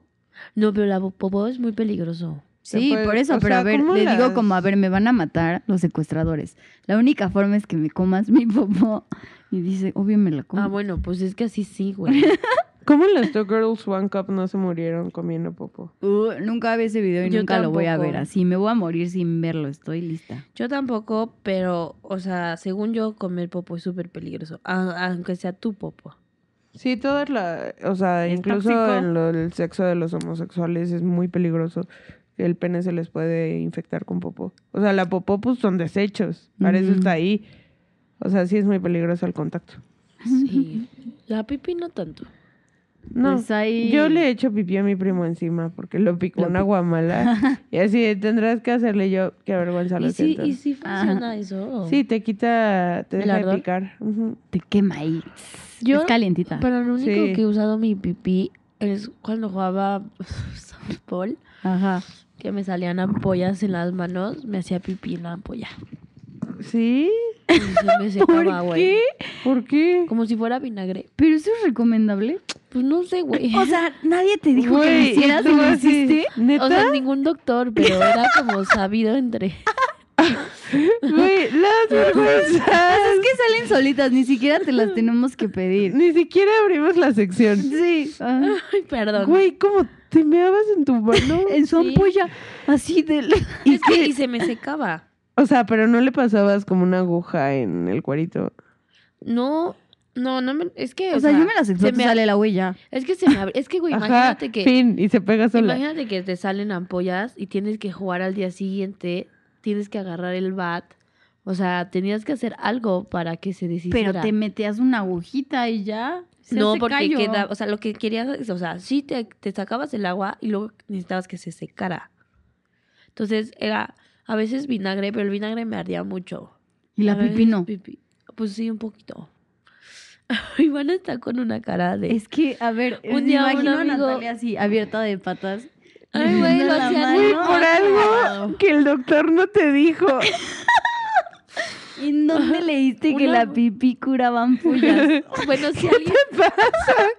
No, pero la popó es muy peligroso. Sí, puede- por eso, o pero sea, a ver, ¿cómo le digo las- como, a ver, me van a matar los secuestradores. La única forma es que me comas mi popó. Y dice, obvio me la como. Ah, bueno, pues es que así sí, güey. ¿Cómo las Two Girls One Cup no se murieron comiendo popó? Uh, nunca vi ese video y Yo nunca lo voy a ver así. Me voy a morir sin verlo, estoy lista. Yo tampoco, pero, o sea, según yo, comer popo es súper peligroso. aunque sea tu popo. Sí, todas la, o sea, Es incluso lo- el sexo de los homosexuales es muy peligroso. Que El pene se les puede infectar con popó. O sea, la popó pues son desechos. Para eso Ujú. está ahí. O sea, sí es muy peligroso el contacto. Sí. La pipí no tanto. No, Pues ahí- yo le he hecho pipí a mi primo encima porque lo picó Lo una pic- guamala. y así tendrás que hacerle yo. Qué vergüenza, lo ¿Y sí. ¿Y sí funciona eso? Sí, te quita, te ¿El deja de picar. Te quema ahí. Yo- es calientita. Pero lo único Sí. que he usado mi pipí es cuando jugaba softball, Ajá. Que me salían ampollas en las manos, me hacía pipí en la ampolla. ¿Sí? Y se me secaba, ¿Por güey. qué? ¿Por qué? Como si fuera vinagre. Pero eso es recomendable. Pues no sé, güey. O sea, nadie te dijo que lo Güey, hicieras ¿y tú lo así, hiciste. ¿Neta? O sea, ningún doctor, pero era como sabido entre. Güey, las vergüenzas. Es que salen solitas, ni siquiera te las tenemos que pedir. Ni siquiera abrimos la sección. Sí. ajá. Ay, perdón. Güey, ¿cómo te meabas en tu mano? En su Sí. ampolla, así es que y se me secaba. O sea, pero no le pasabas como una aguja en el cuarito. No, no, no me. Es que. O sea, yo me las se exploto y me- sale la huella. Es que se me abre. Es que, güey, Ajá, imagínate que. fin, y se pega sola. Imagínate que te salen ampollas y tienes que jugar al día siguiente, tienes que agarrar el bat. O sea, tenías que hacer algo para que se deshiciera. Pero te metías una agujita y ya. Se no, porque callo. queda, o sea, lo que querías, es- o sea, sí te, te sacabas el agua y luego necesitabas que se secara. Entonces era a veces vinagre, pero el vinagre me ardía mucho. Y la pipí no. pipí. Pues sí, un poquito. Iván está con una cara de... Es que, a ver, Un me día un imagino a Natalia así, abierta de patas. Ay, güey, lo por algo que el doctor no te dijo. ¿Y en dónde leíste que la pipí curaba ampollas? Bueno, si alguien...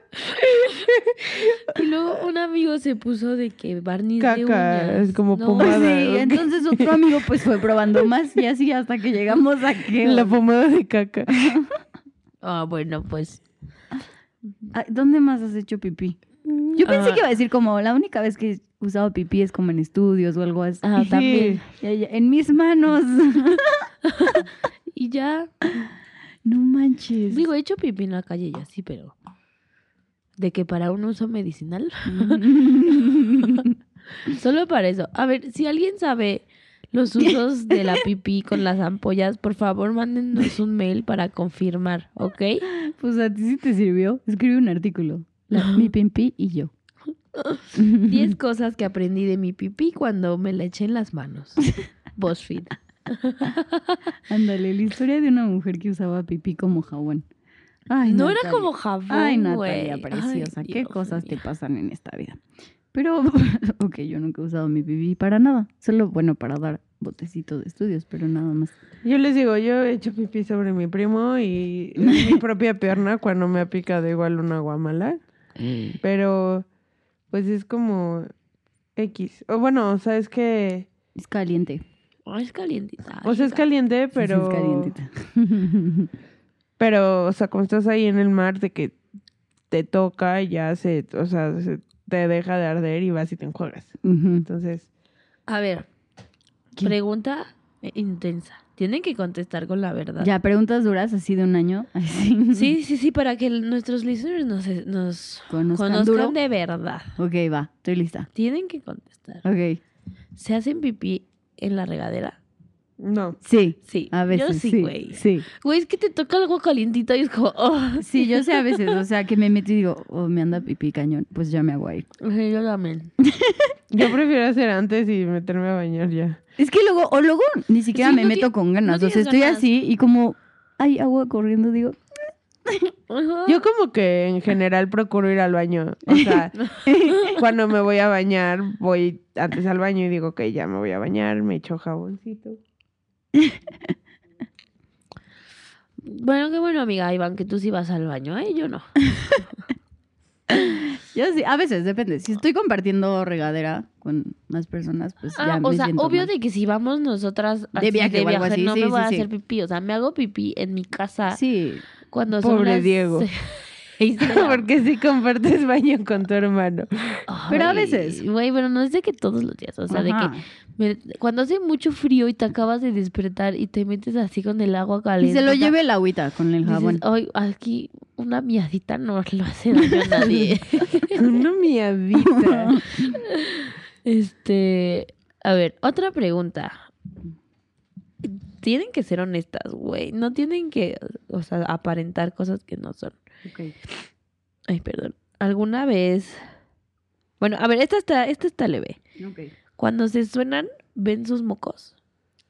Y luego un amigo se puso de que barniz de Caca, uñas. es como No, pomada. sí, ok. entonces otro amigo pues fue probando más y así hasta que llegamos a que... La pomada de caca. Ah, bueno, pues... Ay, ¿Dónde más has hecho pipí? Yo pensé Ah. que iba a decir como la única vez que he usado pipí es como en estudios o algo así. Ah, también. En mis manos. Y ya... No manches. Digo, he hecho pipí en la calle ya sí, pero... De que para un uso medicinal... Solo para eso. A ver, si alguien sabe los usos de la pipí con las ampollas, por favor, mándenos un mail para confirmar, ¿ok? pues a ti sí te sirvió. Escribe un artículo. La- mi pipí y yo. 10 cosas que aprendí de mi pipí cuando me la eché en las manos. BuzzFeed. Ándale, la historia de una mujer que usaba pipí como jabón. Ay, no era como jabón, Ay, güey. Natalia, preciosa. Ay, ¿Qué Dios cosas te pasan en esta vida? Pero, ok, yo nunca he usado mi pipí para nada. Solo, bueno, para dar botecito de estudios, pero nada más. Yo les digo, yo he hecho pipí sobre mi primo y mi propia pierna cuando me ha picado igual una guamala. Pero, pues es como X. O bueno, o sea, es que... Es caliente. Es calientita. O sea, es caliente, pero... Sí, es calientita. Pero, o sea, como estás ahí en el mar, de que te toca y ya se... O sea, se- te deja de arder y vas y te enjuagas. Entonces... A ver, ¿Qué? pregunta eh, intensa. Tienen que contestar con la verdad. Ya, preguntas duras así de un año. Así. Sí, sí, sí, para que nuestros listeners nos, nos Conozcan conozcan duro. de verdad. Ok, va, estoy lista. Tienen que contestar. Ok. ¿Se hacen pipí en la regadera? No. Sí. Sí. A veces. Yo sí, güey. Sí. Güey, es que te toca algo calientito y es como... oh. Sí, yo sé a veces. O sea, que me meto y digo, oh, me anda pipí cañón. Pues ya me hago ahí. Ay, Yo también. Yo prefiero hacer antes y meterme a bañar ya. Es que luego, o luego ni siquiera Sí, me no meto con ganas. no o sea, estoy ganas. así y como hay agua corriendo, digo, Yo como que en general procuro ir al baño. O sea, cuando me voy a bañar, voy antes al baño y digo que ya me voy a bañar, me echo jaboncito. Bueno, qué bueno, amiga Iván, que tú sí vas al baño, ¿eh? Yo no. yo sí, a veces depende. Si estoy compartiendo regadera con más personas, pues ya Ah, me o sea, siento obvio mal. de que si vamos nosotras así viaje o algo así, no sí, me voy sí, a hacer pipí. O sea, me hago pipí en mi casa Sí, cuando son Pobre las Diego. de la- Porque si compartes baño con tu hermano. Pero a Ay, veces. Güey, pero no es de que todos los días. O sea, de Ajá. que me- cuando hace mucho frío y te acabas de despertar y te metes así con el agua Y caliente. se lo lleve el agüita con el jabón. Ay, aquí una miadita no lo hace daño a nadie. Una miadita. Este, a ver, otra pregunta. Tienen que ser honestas, güey. No tienen que, o sea, aparentar cosas que no son. Ay, perdón. ¿Alguna vez? Bueno, a ver, esta está, esta está leve. Cuando se suenan, ven sus mocos.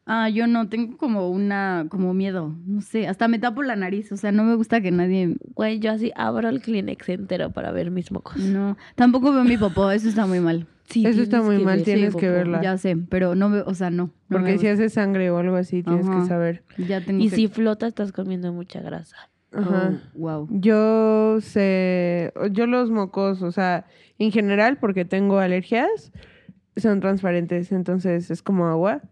Ah, yo no, tengo como una, como miedo, no sé, hasta me tapo la nariz, o sea, no me gusta que nadie, Güey, yo así abro el Kleenex entero para ver mis mocos. no, tampoco veo mi popó, eso está muy mal. Sí, Eso está muy mal, ver. tienes Sí, que popó. verla. Ya sé, pero no veo, o sea, no. no Porque si hace sangre o algo así, tienes Ajá. que saber. ya tengo Y que- si flota, estás comiendo mucha grasa. Ajá. Oh, wow. Yo sé, yo los mocos, o sea, en general, porque tengo alergias, son transparentes, entonces es como agua.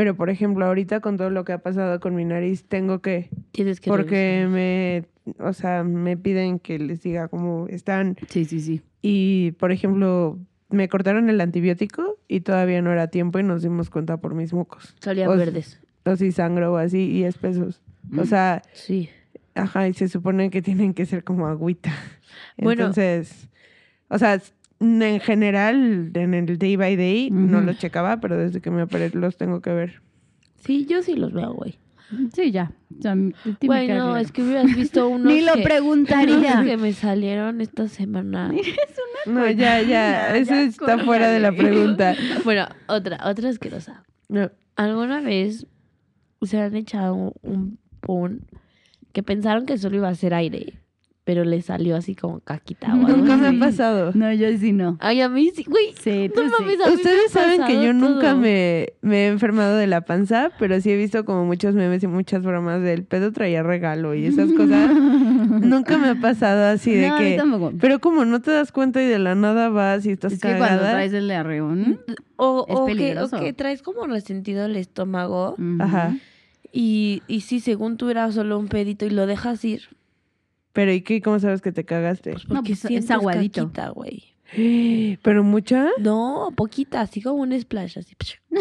Pero, por ejemplo, ahorita con todo lo que ha pasado con mi nariz, tengo que, Tienes que porque me, o sea, me piden que les diga cómo están. Sí, sí, sí. Y, por ejemplo, me cortaron el antibiótico y todavía no era tiempo y nos dimos cuenta por mis mocos. Salían verdes. O si sangro o así y espesos. O Mm. sea, Sí. Ajá, y se supone que tienen que ser como agüita. Bueno. Entonces, o sea, en general, en el day by day, no los checaba, pero desde que me operé los tengo que ver. Sí, yo sí los veo, güey. Sí, ya. O sea, m- sí me Güey, queda no, claro. es que hubieras visto unos Ni lo que, preguntaría. unos que me salieron esta semana. No, ya, ya, eso ya, está fuera de la pregunta. bueno, otra, otra asquerosa. No. ¿Alguna vez se han echado un, un pun que pensaron que solo iba a ser aire, pero le salió así como caquita o algo Nunca me ha pasado. No, yo sí no. Ay, a mí sí, güey. Sí, tú No sí. mames, a mí me ha Ustedes saben que yo nunca me, me he enfermado de la panza, pero sí he visto como muchos memes y muchas bromas del pedo traía regalo y esas cosas. nunca me ha pasado así de No, a mí que... tampoco. Pero como no te das cuenta y de la nada vas y estás Es que cuando traes el de arreón. O, Es o que, o que traes como resentido el estómago. Ajá. y, y sí, según tú era solo un pedito y lo dejas ir. Pero ¿y qué? ¿Cómo sabes que te cagaste? Pues No, pues, es aguadito. caquita, güey. ¿Pero mucha? No, poquita, así como un splash, así.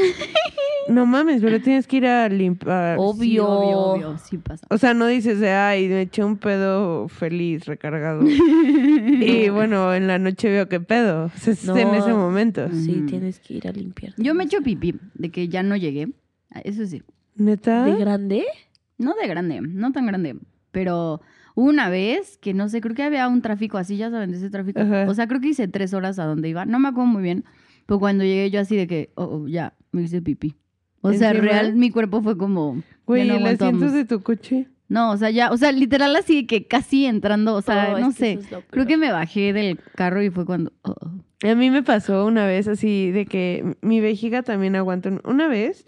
No mames, pero tienes que ir a limpiar. Obvio. Sí, obvio, obvio, sí pasa. O sea, no dices de, ay, me eché un pedo feliz, recargado. y bueno, en la noche veo qué pedo. O sea, No. en ese momento. Sí, tienes que ir a limpiar. Yo me echo pipí de que ya no llegué. Ah, Eso sí. ¿Neta? ¿De grande? No de grande, no tan grande. Pero una vez que no sé, creo que había un tráfico así, ya saben, de ese tráfico. Ajá. O sea, creo que hice tres horas a donde iba. No me acuerdo muy bien. Pero cuando llegué yo así de que, oh, oh, ya, me hice pipí. O sea, ¿Encima? real, mi cuerpo fue como. Güey, no ¿el asiento de tu coche? No, o sea, ya, o sea, literal así que casi entrando, o sea, Oh, no sé. es Creo que me bajé del carro y fue cuando. oh, oh. A mí me pasó una vez así de que mi vejiga también aguanta. un- Una vez,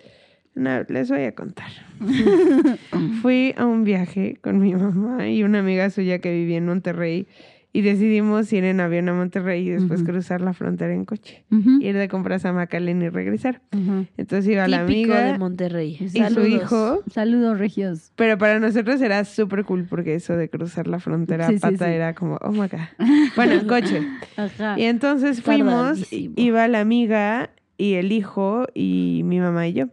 una- les voy a contar. Fui a un viaje con mi mamá y una amiga suya que vivía en Monterrey y decidimos ir en avión a Monterrey y después cruzar la frontera en coche. Ir de compras a McAllen y regresar. Entonces iba la Típico amiga de Monterrey. y su Saludos. hijo. Saludos, Regios. Pero para nosotros era súper cool porque eso de cruzar la frontera Sí, a pata sí. era como, oh my God. Bueno, en coche. Ajá. Y entonces fuimos, iba la amiga y el hijo y mi mamá y yo.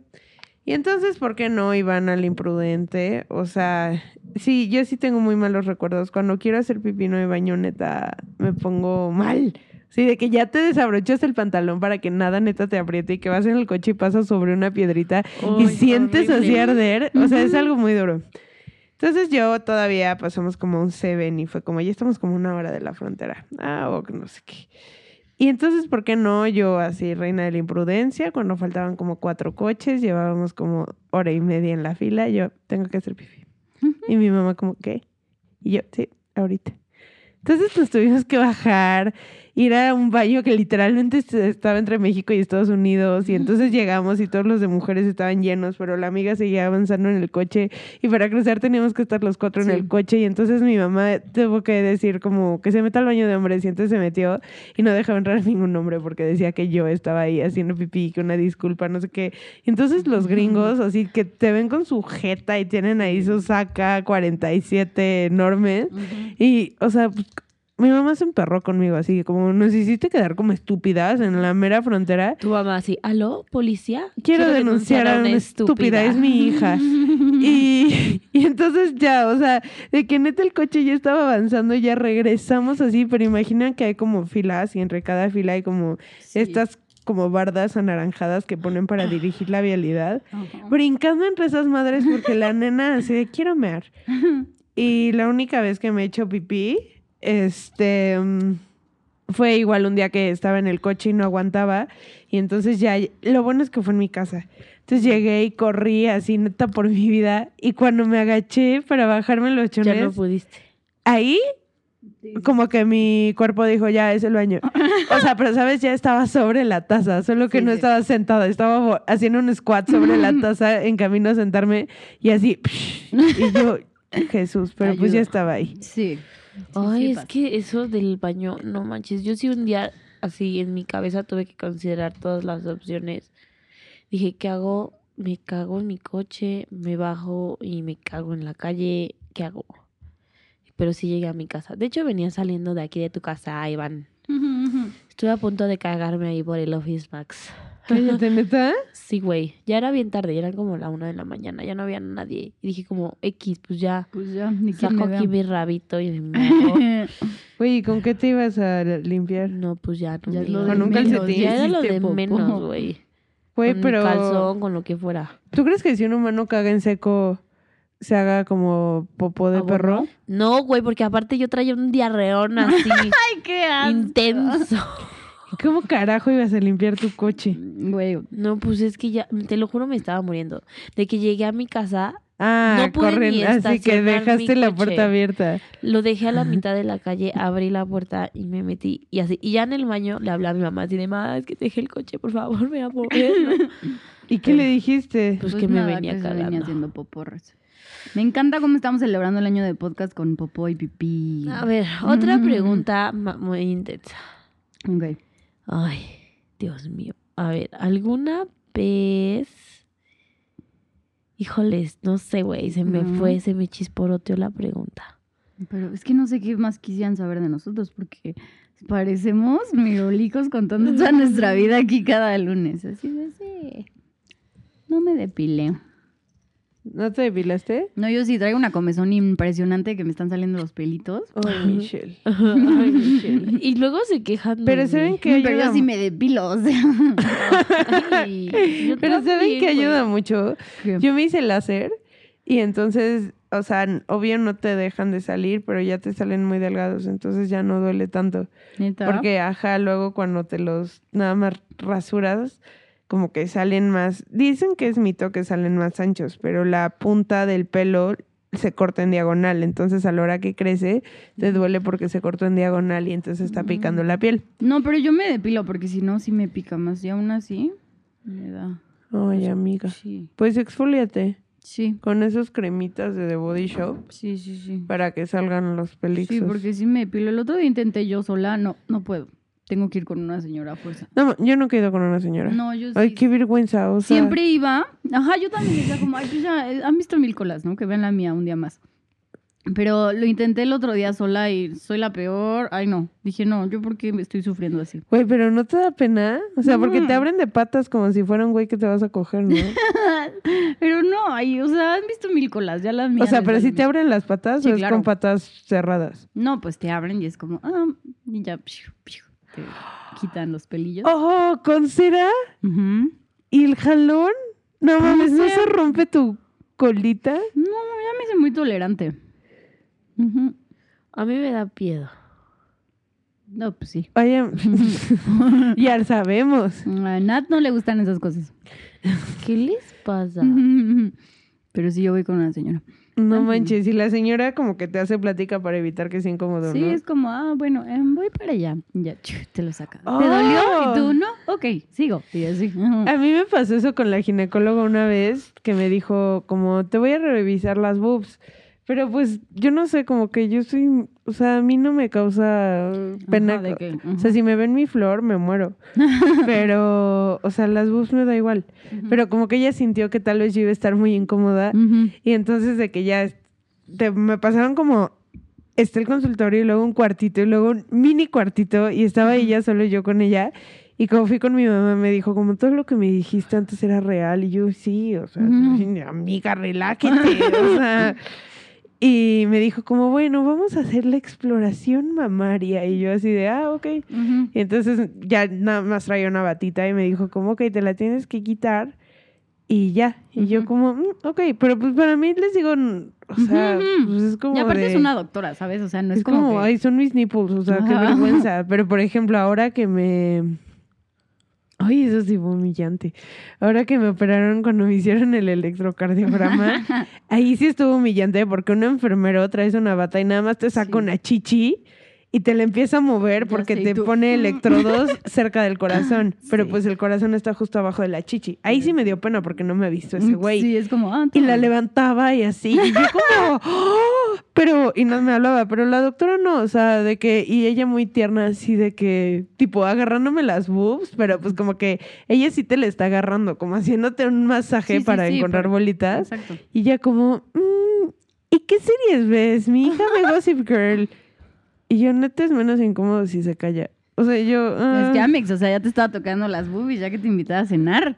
Y entonces, ¿por qué no iban al imprudente? O sea, sí, yo sí tengo muy malos recuerdos. Cuando quiero hacer pipí no me baño, neta, me pongo mal. Sí, de que ya te desabrochas el pantalón para que nada neta te apriete y que vas en el coche y pasas sobre una piedrita y sientes así horrible. arder. O sea, es algo muy duro. Entonces yo todavía pasamos como un Seven y fue como, ya estamos como una hora de la frontera. Ah, o no sé qué. Y entonces, ¿por qué no? Yo así, reina de la imprudencia, cuando faltaban como cuatro coches, llevábamos como hora y media en la fila, yo tengo que hacer pipí. Y mi mamá como, ¿qué? Y yo, sí, ahorita. Entonces nos tuvimos que bajar, ir a un baño que literalmente est- estaba entre México y Estados Unidos. Y entonces llegamos y todos los de mujeres estaban llenos, pero la amiga seguía avanzando en el coche. Y para cruzar teníamos que estar los cuatro en el coche. Y entonces mi mamá tuvo que decir como que se meta al baño de hombres. Y entonces se metió y no dejaba entrar ningún hombre porque decía que yo estaba ahí haciendo pipí, que una disculpa, no sé qué. Y entonces los gringos, así que te ven con su jeta y tienen ahí su saca 47 enormes. Ujú. Y, o sea, pues, mi mamá se emperró conmigo, así como nos hiciste quedar como estúpidas en la mera frontera. Tu mamá así, ¿aló, policía? Quiero, denunciar a una estúpida, es mi hija. Y, y entonces ya, o sea, de que neta el coche ya estaba avanzando, ya regresamos así, pero imagina que hay como filas y entre cada fila hay como Sí. estas como bardas anaranjadas que ponen para dirigir la vialidad. Brincando entre esas madres porque la nena así de quiero mear. Y la única vez que me he hecho pipí, este, mm, fue igual un día que estaba en el coche y no aguantaba. Y entonces ya, lo bueno es que fue en mi casa. Entonces llegué y corrí así, neta, por mi vida. Y cuando me agaché para bajarme los Ya chones, no pudiste. ahí como que mi cuerpo dijo, ya es el baño. O sea, pero sabes, ya estaba sobre la taza, solo que Sí, no estaba sentada, estaba haciendo un squat sobre la taza en camino a sentarme y así, y yo, Jesús, pero pues ya estaba ahí. Sí. Ay, es que eso del baño, no manches. Yo sí un día así en mi cabeza tuve que considerar todas las opciones. Dije, ¿qué hago? Me cago en mi coche, me bajo y me cago en la calle. ¿Qué hago? Pero sí llegué a mi casa. De hecho, venía saliendo de aquí de tu casa, Iván. Estuve a punto de cagarme ahí por el Office Max. Cállate, neta. Sí, güey. Ya era bien tarde, ya eran como la una de la mañana, ya no había nadie. Y dije como, X, pues ya. Pues ya, ni Saco aquí mi rabito y me. Oye, ¿y con qué te ibas a limpiar? No, pues ya no. Ya me es lo iba. de Con un calcetín. Ya era lo de popó. menos, güey. Güey, Con pero... un calzón, con lo que fuera. ¿Tú crees que si un humano caga en seco se haga como popó de ¿A perro? No, güey, porque aparte yo traía un diarreón así Ay, qué asco. intenso. ¿Cómo carajo ibas a limpiar tu coche? Güey, No, pues es que ya, te lo juro, me estaba muriendo. De que llegué a mi casa, Ah, No pude corren, ni así que dejaste la puerta abierta. lo dejé a la mitad de la calle, abrí la puerta y me metí. Y así, y ya en el baño le hablé a mi mamá así de, mamá, es que dejé el coche, por favor, me a mover. ¿Y qué le dijiste? Pues, que me venía que se venía cagando. haciendo poporras. Me encanta cómo estamos celebrando el año de podcast con popó y pipí. A ver, otra pregunta ma- muy intensa. Ok. Ay, Dios mío. A ver, ¿alguna vez... Híjoles, no sé, güey, se me fue, se me chisporoteó la pregunta. Pero es que no sé qué más quisieran saber de nosotros porque parecemos mirolicos contando toda nuestra vida aquí cada lunes. Así de sí. No me depilé. ¿No te depilaste? No, yo sí traigo una comezón impresionante que me están saliendo los pelitos. Ay, Michelle. Ay, Michelle. y luego se quejan. Pero. ¿saben que Pero ayuda? yo sí me depilo, o sea. Ay, Pero ¿saben que ayuda mucho? Yo me hice láser y entonces, o sea, obvio no te dejan de salir, pero ya te salen muy delgados, entonces ya no duele tanto. Porque, ajá, luego cuando te los nada más rasuras, como que salen más, dicen que es mito que salen más anchos, pero la punta del pelo se corta en diagonal. Entonces, a la hora que crece, te duele porque se cortó en diagonal y entonces está picando la piel. No, pero yo me depilo porque si no, sí me pica más. Y aún así, me da. Ay, amiga. Sí, Pues exfoliate sí, con esos cremitas de The Body Shop sí, sí, sí. para que salgan los pelixos. Sí, porque sí me depilo. El otro día intenté yo sola. No, no puedo. Tengo que ir con una señora a fuerza. No, yo no quedo con una señora. No, yo sí. Ay, qué vergüenza. O sea, Siempre iba. Ajá, yo también decía como, ay, pues ya, eh, han visto mil colas, ¿no? Que vean la mía un día más. Pero lo intenté el otro día sola y soy la peor. Ay, no. Dije, no, yo por qué me estoy sufriendo así. Güey, pero no te da pena. O sea, porque te abren de patas como si fuera un güey que te vas a coger, ¿no? Pero no, ay, o sea, han visto mil colas, ya las o mías. sea, les pero si valen te abren las patas Sí, o es claro. con patas cerradas. No, pues te abren y es como, ah, y ya, piu, piu, te quitan los pelillos. Ojo, con cera y el jalón. No mames, ¿no se rompe tu colita? No, ya me hice muy tolerante. A mí me da miedo. No, pues sí. Oye, ya sabemos. A Nat no le gustan esas cosas. ¿Qué les pasa? Pero sí, yo voy con una señora. No manches, y la señora como que te hace plática para evitar que sea incómodo, Sí, ¿no? es como, ah, bueno, em, voy para allá. Ya, te lo saca. Oh. ¿Te dolió? ¿Y tú no? Ok, sigo. Y así. A mí me pasó eso con la ginecóloga una vez que me dijo como te voy a revisar las boobs. Pero pues yo no sé, como que yo soy, o sea, a mí no me causa pena. Ajá, de que, O sea, si me ven mi flor, me muero. Pero, o sea, las boobs me da igual. Pero como que ella sintió que tal vez yo iba a estar muy incómoda. Y entonces de que ya te- me pasaron como está el consultorio y luego un cuartito y luego un mini cuartito y estaba ella solo yo con ella. Y como fui con mi mamá, me dijo, como todo lo que me dijiste antes era real. Y yo, sí, o sea, amiga, relájate. o sea. Y me dijo, como, bueno, vamos a hacer la exploración mamaria. Y yo así de, ah, ok. Y entonces ya nada más traía una batita y me dijo, como, ok, te la tienes que quitar. Y ya. Y yo como, "Mm, ok, pero pues para mí les digo, o sea, pues es como Y aparte de- es una doctora, ¿sabes? O sea, no es, es como, como, que- ay, son mis nipples, o sea, qué vergüenza. Pero por ejemplo, ahora que me... Ay, eso sí fue humillante. Ahora que me operaron cuando me hicieron el electrocardiograma, ahí sí estuvo humillante porque un enfermero traes una bata y nada más te saca Sí. una chichi y te la empieza a mover porque te tú, pone "Mm". electrodos cerca del corazón. Pero Sí. pues el corazón está justo abajo de la chichi. Ahí sí me dio pena porque no me ha visto ese güey. Sí, es como, ah, Y la levantaba y así. Y yo como, "Oh", pero, y no me hablaba, pero la doctora no, o sea, de que, y ella muy tierna así de que, tipo, agarrándome las boobs, pero pues como que ella sí te le está agarrando, como haciéndote un masaje Sí, para encontrar pero- bolitas. Exacto. Y ya como, "Mm, ¿y qué series ves? Mi hija ve Gossip Girl. Y yo, neta, es menos incómodo si se calla. O sea, yo... Es que ah, Amex, o sea, ya te estaba tocando las boobies ya que te invitaba a cenar.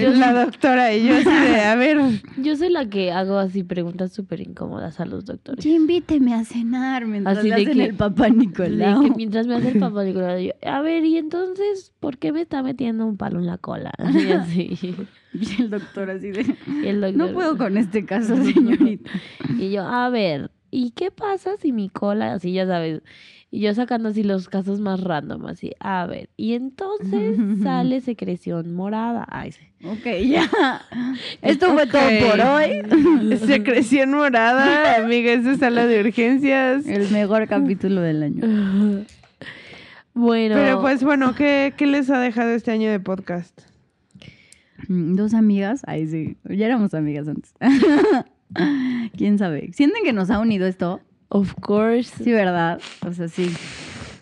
yo, la doctora, y yo así de, a ver... yo soy la que hago así preguntas súper incómodas a los doctores. Sí, invíteme a cenar mientras Así le de hacen que- el papá De Nicolau. que mientras me hace el papá Nicolau, yo, a ver, y entonces, ¿por qué me está metiendo un palo en la cola? Y así. Y el doctor así de... Y el doctor, No puedo con este caso, señorita. Y yo, a ver, ¿y qué pasa si mi cola, así ya sabes? Y yo sacando así los casos más random, así, a ver, y entonces sale secreción morada. Ay, sí. Ok, ya. Esto fue todo por hoy. Secreción morada, amiga, es de sala de urgencias. El mejor capítulo del año. Bueno, Pero pues bueno, ¿qué, ¿qué les ha dejado este año de podcast? Mm, Dos amigas. Ay, sí. Ya éramos amigas antes. ¿Quién sabe? ¿Sienten que nos ha unido esto? of course. Sí, ¿verdad? O sea, sí.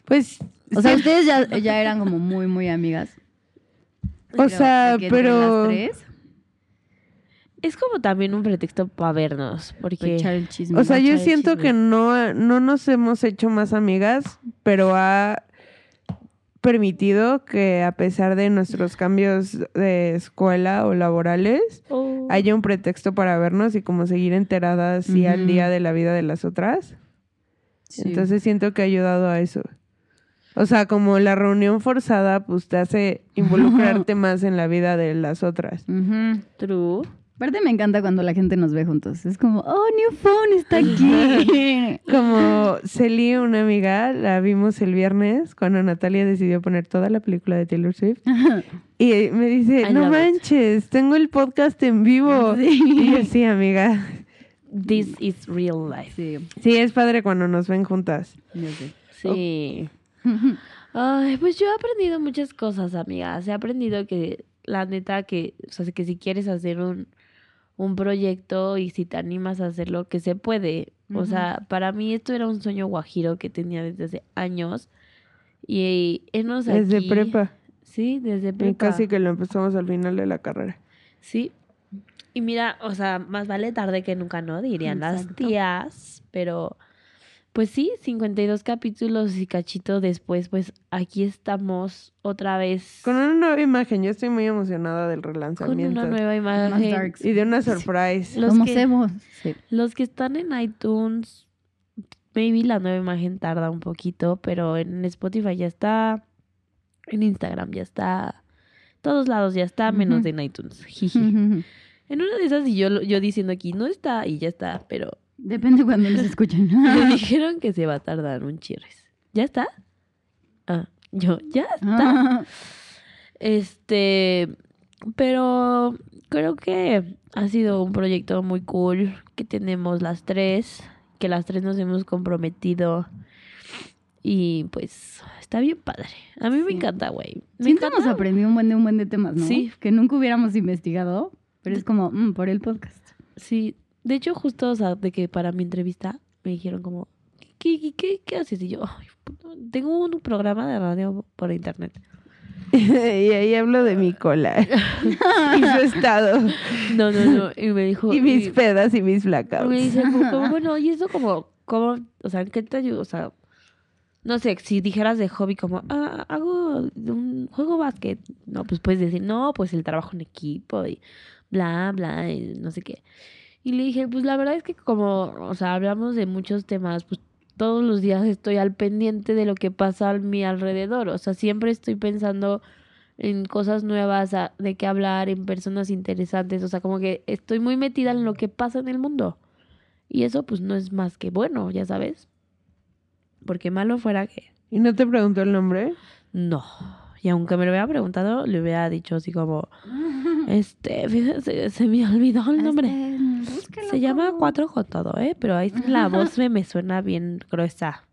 Pues, O sea, ustedes ya, ya eran como muy, muy amigas. o sea, pero... Tres, Es como también un pretexto para vernos, para porque echar el chisme. O sea, yo siento que no, no nos hemos hecho más amigas, pero ha permitido que a pesar de nuestros cambios de escuela o laborales, Oh. Haya un pretexto para vernos y como seguir enteradas y al día de la vida de las otras. Sí. Entonces siento que ha ayudado a eso. O sea, como la reunión forzada, pues te hace involucrarte más en la vida de las otras. True. Aparte me encanta cuando la gente nos ve juntos. Es como, oh, New Phone está aquí. Como Celi, una amiga, la vimos el viernes cuando Natalia decidió poner toda la película de Taylor Swift. Y me dice, I no it. manches, tengo el podcast en vivo. Sí. Y yo, sí, amiga. this is real life. Sí, Sí, es padre cuando nos ven juntas. Sí. Ay, pues yo he aprendido muchas cosas, amigas. He aprendido que, la neta, que, o sea, que si quieres hacer un, un proyecto y si te animas a hacerlo, que se puede. O sea, para mí esto era un sueño guajiro que tenía desde hace años. Y hemos Desde aquí- prepa. Sí, desde Y prepa. casi que lo empezamos al final de la carrera. Sí. Y mira, o sea, más vale tarde que nunca, ¿no? Dirían las tías. Pero, pues sí, 52 capítulos y cachito después, pues aquí estamos otra vez Con una nueva imagen. Yo estoy muy emocionada del con relanzamiento. una nueva imagen. Y de una surprise. Los que-. Sí. Los que están en iTunes, maybe la nueva imagen tarda un poquito, pero en Spotify ya está, en Instagram ya está, todos lados ya está, menos Ujú. en iTunes. En una de esas, y yo, yo diciendo aquí, no está, y ya está, pero Depende cuando nos escuchen. me dijeron que se va a tardar un chirres. ¿Ya está? Ah, yo, ya está. Este, pero creo que ha sido un proyecto muy cool que tenemos las tres, que las tres nos hemos comprometido y pues está bien padre. A mí me Sí. encanta, güey. Me Siento encanta. aprendido un buen de un buen de temas, ¿no? Sí. Que nunca hubiéramos investigado, pero es como, mm, por el podcast. Sí, de hecho justo, o sea, de que para mi entrevista me dijeron como, ¿qué, qué, qué, qué haces? Y yo, "Ay, puto, tengo un programa de radio por internet. y ahí hablo de mi cola. y su estado. No, no, no. Y me dijo... Y mis y- pedas y mis blackouts. Me dice, como, bueno, y eso como, como, o sea, ¿en qué te ayuda? O sea, no sé, si dijeras de hobby como, ah, hago un juego básquet, no, pues puedes decir, no, pues el trabajo en equipo y bla, bla, y no sé qué. Y le dije, pues la verdad es que como, o sea, hablamos de muchos temas, pues todos los días estoy al pendiente de lo que pasa a mi alrededor, o sea, siempre estoy pensando en cosas nuevas a- de qué hablar, en personas interesantes, o sea, como que estoy muy metida en lo que pasa en el mundo. Y eso pues no es más que bueno, ya sabes. Porque malo fuera que ¿Y no te preguntó el nombre? no. Y aunque me lo hubiera preguntado, le hubiera dicho así como, este, fíjese, se me olvidó el nombre. Este, búsquelo Se llama Cuatro con todo, ¿eh? Pero ahí la voz me, me suena bien gruesa.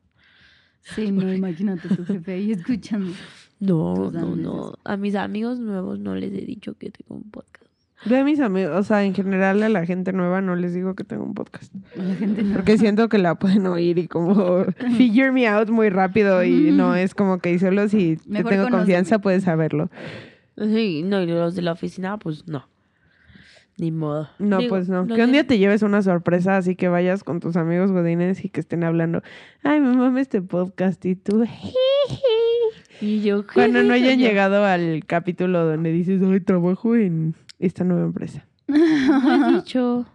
Sí, no, imagínate tu jefe ahí escuchando. No, no, no. A mis amigos nuevos no les he dicho que tengo un podcast. Yo a mis amigos, o sea, en general a la gente nueva no les digo que tengo un podcast. La gente no. Porque siento que la pueden oír y como figure me out muy rápido y no es como que solo si te Mejor tengo conóceme. confianza puedes saberlo. Sí, no, y los de la oficina, pues no. Ni modo. No, Digo, pues no. Que un día te lleves una sorpresa así que vayas con tus amigos godines y que estén hablando, ay, me mames este podcast y tú, Y yo, cuando no hayan yo- llegado al capítulo donde dices, ay, trabajo en esta nueva empresa. He dicho.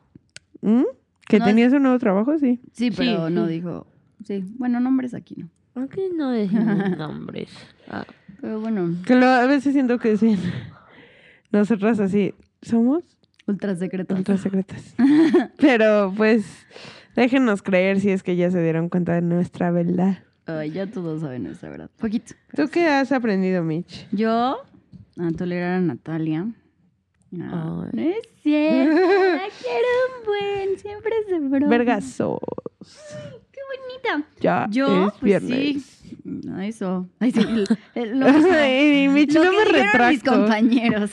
¿Mm? ¿Que No, tenías un nuevo trabajo? Sí. Sí, pero Sí, no dijo. Sí, bueno, nombres aquí no. Aunque no decimos nombres. Ah, Pero bueno, Que lo- a veces siento que sí. Nosotras así, somos ultra secreto. ultra secretas. Pero pues, déjenos creer si es que ya se dieron cuenta de nuestra verdad. Ay, ya todos saben esa verdad. Poquito. ¿Tú qué has aprendido, Mitch? Yo, a tolerar a Natalia. Ah, no es cierto. La quiero un buen. Siempre es de broma. Vergazos. Qué bonita. Ya Yo, es pues viernes. sí. No, eso. Ay, sí. el- el- lo mismo. Ay, Mitch, Lo no que me retracto. mis compañeros.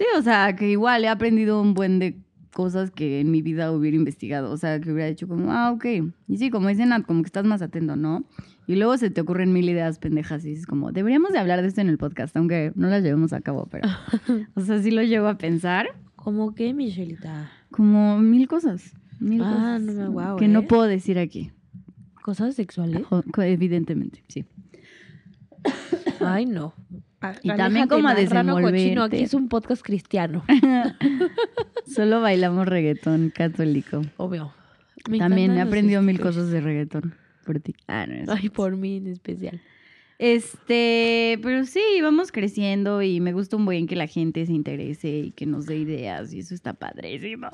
Sí, o sea, que igual he aprendido un buen de cosas que en mi vida hubiera investigado. O sea, que hubiera dicho como, ah, ok. Y sí, como dicen, Nat, como que estás más atento, ¿no? Y luego se te ocurren mil ideas pendejas y dices como, deberíamos de hablar de esto en el podcast, aunque no las llevemos a cabo, pero... o sea, sí lo llevo a pensar ¿Cómo que, Michelita? como mil cosas. Mil Ah, cosas no guau, que no ¿eh? puedo decir aquí. ¿Cosas sexuales? Evidentemente, sí. Ay, no. Y también como a desenvolverte. aquí es un podcast cristiano, Solo bailamos reggaetón católico. obvio. Me También he aprendido mil cosas de reggaetón por ti. Ah, no, es Ay, por mí en especial. Este, pero sí, vamos creciendo y me gusta un buen que la gente se interese y que nos dé ideas y eso está padrísimo.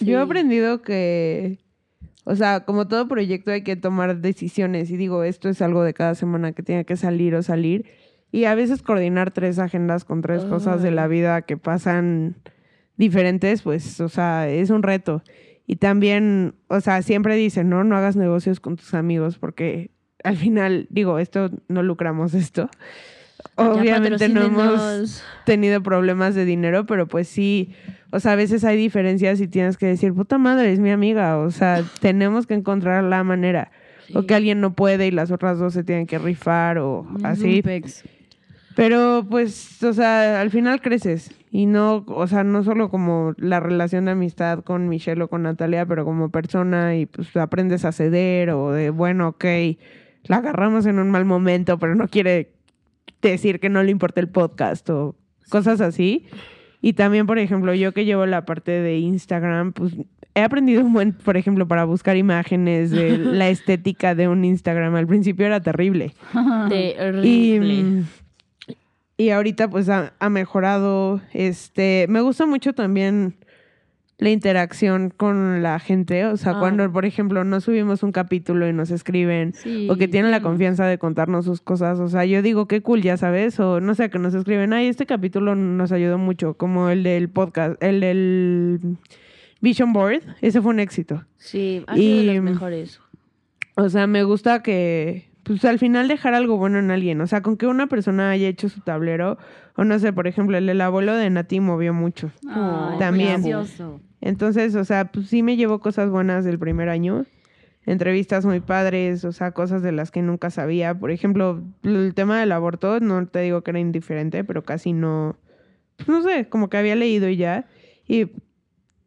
Yo he aprendido que, o sea, como todo proyecto hay que tomar decisiones y digo, esto es algo de cada semana que tiene que salir o salir y a veces coordinar tres agendas con tres cosas de la vida que pasan diferentes, pues, o sea, es un reto. Y también, o sea, siempre dicen, ¿no? No hagas negocios con tus amigos porque al final, digo, esto no lucramos esto. Obviamente no hemos tenido problemas de dinero, pero pues sí, o sea, a veces hay diferencias y tienes que decir, puta madre, es mi amiga, o sea, tenemos que encontrar la manera. O que alguien no puede y las otras dos se tienen que rifar o así. pex. Pero pues, o sea, al final creces. Y no, o sea, no solo como la relación de amistad con Michelle o con Natalia, pero como persona y pues aprendes a ceder o de, bueno, ok, la agarramos en un mal momento, pero no quiere decir que no le importa el podcast o cosas así. Y también, por ejemplo, yo que llevo la parte de Instagram, pues he aprendido un buen, por ejemplo, para buscar imágenes de la estética de un Instagram. Al principio era terrible. Y, Terrible. mm, y ahorita pues ha, ha mejorado. Este, me gusta mucho también la interacción con la gente. O sea, Ah. cuando, por ejemplo, no subimos un capítulo y nos escriben. Sí, O que tienen la confianza de contarnos sus cosas. O sea, yo digo, qué cool, ya sabes. O no sé, que nos escriben, ay, este capítulo nos ayudó mucho. Como el del podcast, el del Vision Board. Ese fue un éxito. Sí, ha sido de Y- los mejores. O sea, me gusta que, pues al final dejar algo bueno en alguien. O sea, con que una persona haya hecho su tablero, o no sé, por ejemplo, el abuelo de Nati movió mucho. También. Entonces, o sea, pues sí me llevo cosas buenas del primer año. Entrevistas muy padres, o sea, cosas de las que nunca sabía. Por ejemplo, el tema del aborto, no te digo que era indiferente, pero casi no, pues no sé, como que había leído y ya. Y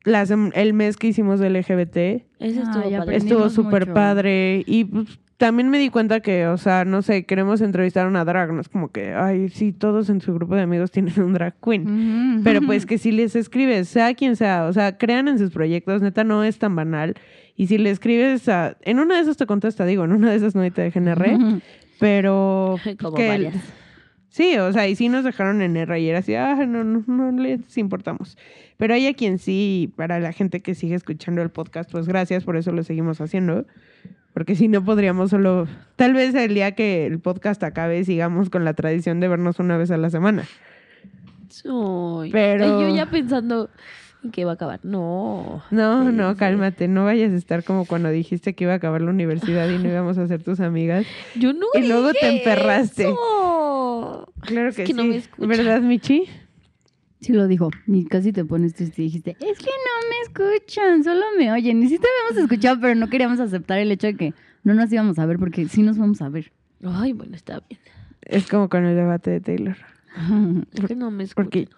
las, el mes que hicimos del LGBT, Ese Ah, estuvo Estuvo súper padre. Y pues, también me di cuenta que, o sea, no sé, queremos entrevistar a una drag. No es como que, ay, sí, todos en su grupo de amigos tienen un drag queen. Pero pues que si les escribes, sea quien sea, o sea, crean en sus proyectos, neta, no es tan banal. Y si le escribes a... En una de esas te contesta, digo, en una de esas no te dejen R, pero... Como que- varias. Sí, o sea, y sí nos dejaron en R y era así, ah, no, no, no les importamos. Pero hay a quien sí, para la gente que sigue escuchando el podcast, pues gracias, por eso lo seguimos haciendo. Porque si no podríamos solo, tal vez el día que el podcast acabe sigamos con la tradición de vernos una vez a la semana. Ay, Pero- yo ya pensando en que va a acabar. No. No, Sí, no, sí. cálmate, no vayas a estar como cuando dijiste que iba a acabar la universidad y no íbamos a ser tus amigas. Yo no Y luego te emperraste. eso. Claro Es que, que no sí, me. ¿verdad, Michi? Sí lo dijo. Y casi te pones triste y dijiste, es que no me escuchan, solo me oyen. Y sí te habíamos escuchado, pero no queríamos aceptar el hecho de que no nos íbamos a ver porque sí nos vamos a ver. Ay, bueno, está bien. Es como con el debate de Taylor. Es que no me escuchan. Porque,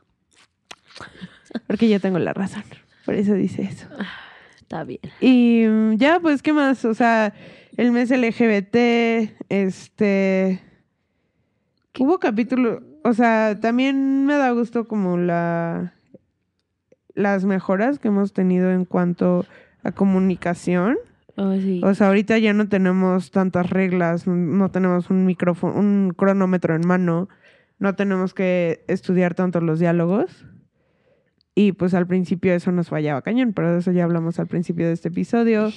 porque yo tengo la razón. Por eso dice eso. Está bien. Y mm, ya, pues, ¿qué más? O sea, el mes LGBT, este... Hubo capítulo, o sea, también me da gusto como la... las mejoras que hemos tenido en cuanto a comunicación. Sí. O sea, ahorita ya no tenemos tantas reglas, no- no tenemos un micrófono, un cronómetro en mano, no tenemos que estudiar tanto los diálogos. Y pues al principio eso nos fallaba cañón, pero de eso ya hablamos al principio de este episodio.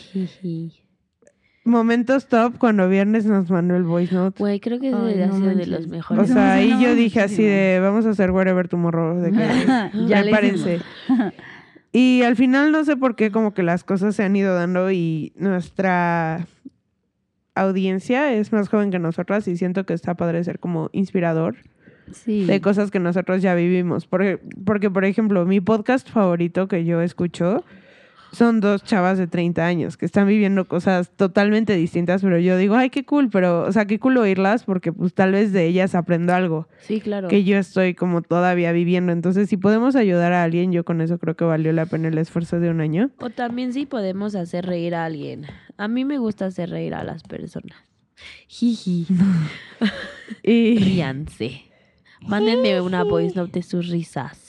Momentos top cuando viernes nos mandó el voice note. Güey, creo que Ay, ha no sido de los O mejores. Eso sea, ahí yo dije así de vamos a hacer whatever tomorrow, de que Ya le prepárense. Y al final no sé por qué como que las cosas se han ido dando y nuestra audiencia es más joven que nosotras y siento que está padre ser como inspirador Sí. de cosas que nosotros ya vivimos. Porque, porque, por ejemplo, mi podcast favorito que yo escucho son dos chavas de 30 años que están viviendo cosas totalmente distintas, pero yo digo, ay, qué cool, pero, o sea, qué cool oírlas porque pues tal vez de ellas aprendo algo Sí, claro. que yo estoy como todavía viviendo. Entonces, si podemos ayudar a alguien, yo con eso creo que valió la pena el esfuerzo de un año. O también sí podemos hacer reír a alguien. A mí me gusta hacer reír a las personas. Jiji. Y, Ríanse. Mándenme una voice note de sus risas.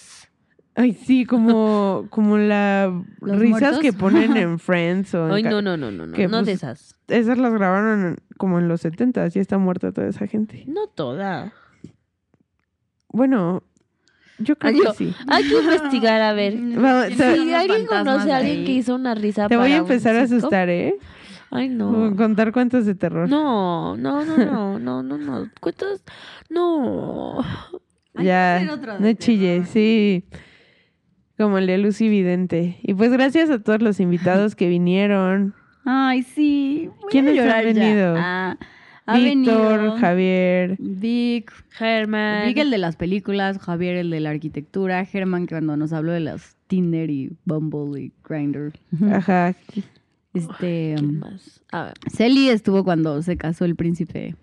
Ay, sí, como, como la ¿Los risas muertos? que ponen en Friends o en Ay, no, no, no, no, no. que, No de pues, esas. Esas las grabaron en- como en los 70 y está muerta toda esa gente. No toda. Bueno, yo creo Ay, que yo- sí. Hay que investigar a ver. Vamos, Si alguien conoce a alguien que hizo una risa Te voy a empezar a asustar, ¿eh? Ay, no. contar cuentos de terror. No, no, no, no, no, no, no. Cuentas. No. Hay que ya, de no chilles, sí. Como el de Lucy Vidente. Y pues gracias a todos los invitados que vinieron. Ay, sí. Voy ¿Quiénes a han venido? Ah, ha Víctor, venido Javier. Vic, Herman. Vic el de las películas, Javier el de la arquitectura, Germán que cuando nos habló de las Tinder y Bumble y Grindr. Ajá. Este, ¿Quién más? A ver. Celi estuvo cuando se casó el príncipe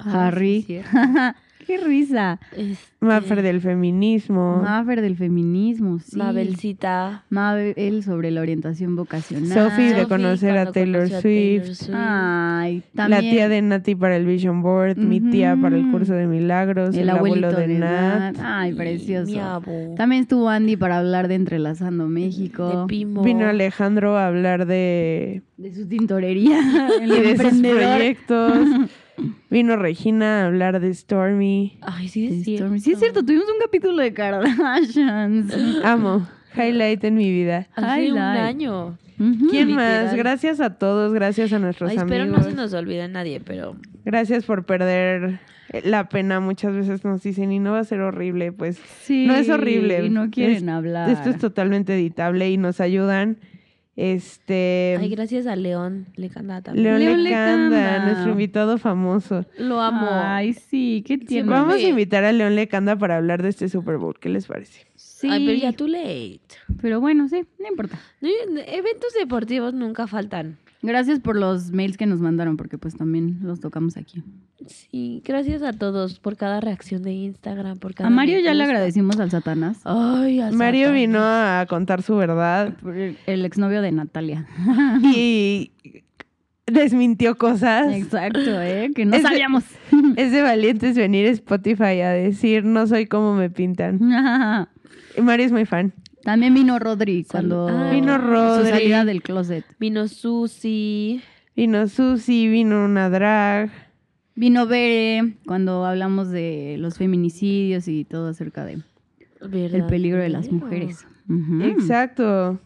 Harry. sí. Qué risa. Este, Maffer del feminismo. Maffer del feminismo, sí. Mabelcita. Mabel sobre la orientación vocacional. Sophie de Sophie conocer a Taylor a Swift. Ay, La también. tía de Nati para el Vision Board, mi tía para el curso de milagros, el, el abuelito abuelo de, de Nat. Nat. Ay, Mi precioso. También estuvo Andy para hablar de Entrelazando México. De Pimo. Vino Alejandro a hablar de, de su tintorería. Y de sus proyectos. Vino Regina a hablar de Stormy. Ay, sí, es cierto. Stormy. Sí, es cierto, tuvimos un capítulo de Kardashians. Amo. Highlight en mi vida. Hace un año. ¿Quién Literal. más? Gracias a todos, gracias a nuestros Ay, espero amigos. no se nos olvide nadie, pero... Gracias por perder la pena. Muchas veces nos dicen, y no va a ser horrible. Pues Sí, no es horrible. Y no quieren Es- hablar. esto es totalmente editable y nos ayudan. Este. Ay, gracias a León. Le canta también. León León Lecanda, Lecanda. nuestro invitado famoso. Lo amo. Ay, sí, qué tierno. Vamos a invitar a León Lecanda para hablar de este Super Bowl. ¿Qué les parece? Sí, Ay, pero ya too late. pero bueno, sí, no importa. No, Eventos deportivos nunca faltan. Gracias por los mails que nos mandaron, porque pues también los tocamos aquí. Sí, gracias a todos por cada reacción de Instagram, por cada A Mario ya le agradecimos al Satanás, Ay, al Mario Satanás. vino a contar su verdad el, exnovio de Natalia. y desmintió cosas. Exacto, ¿eh? Que no Es de- sabíamos. Es de valientes venir a Spotify a decir no soy como me pintan. Y Mario es muy fan. También vino Rodri cuando Ah, Vino Rodri. su salida del closet. Vino Susi. Vino Susi, vino una drag. Vino Bere cuando hablamos de los feminicidios y todo acerca de el peligro de las mujeres. Exacto.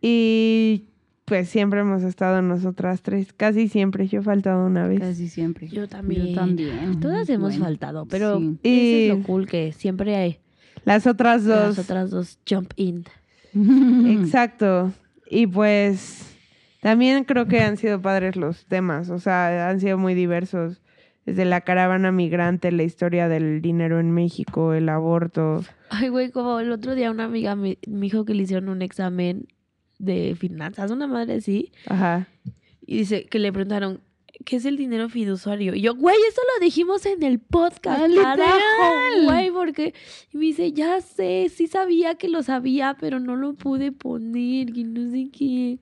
Y pues siempre hemos estado nosotras tres. Casi siempre. Yo he faltado una vez. Casi siempre. Yo también. Yo también. Todas hemos Bueno, faltado, pero sí. eso es Y- lo cool que siempre hay Las otras dos. las otras dos jump in. Exacto. Y pues también creo que han sido padres los temas, o sea, han sido muy diversos. Desde la caravana migrante, la historia del dinero en México, el aborto. Ay, güey, como el otro día una amiga me, me dijo que le hicieron un examen de finanzas, una madre así, Ajá. y dice que le preguntaron, ¿qué es el dinero fiduciario? Y yo, güey, eso lo dijimos en el podcast, Ah, carajo, güey, porque y me dice, ya sé, sí sabía que lo sabía, pero no lo pude poner, y no sé qué.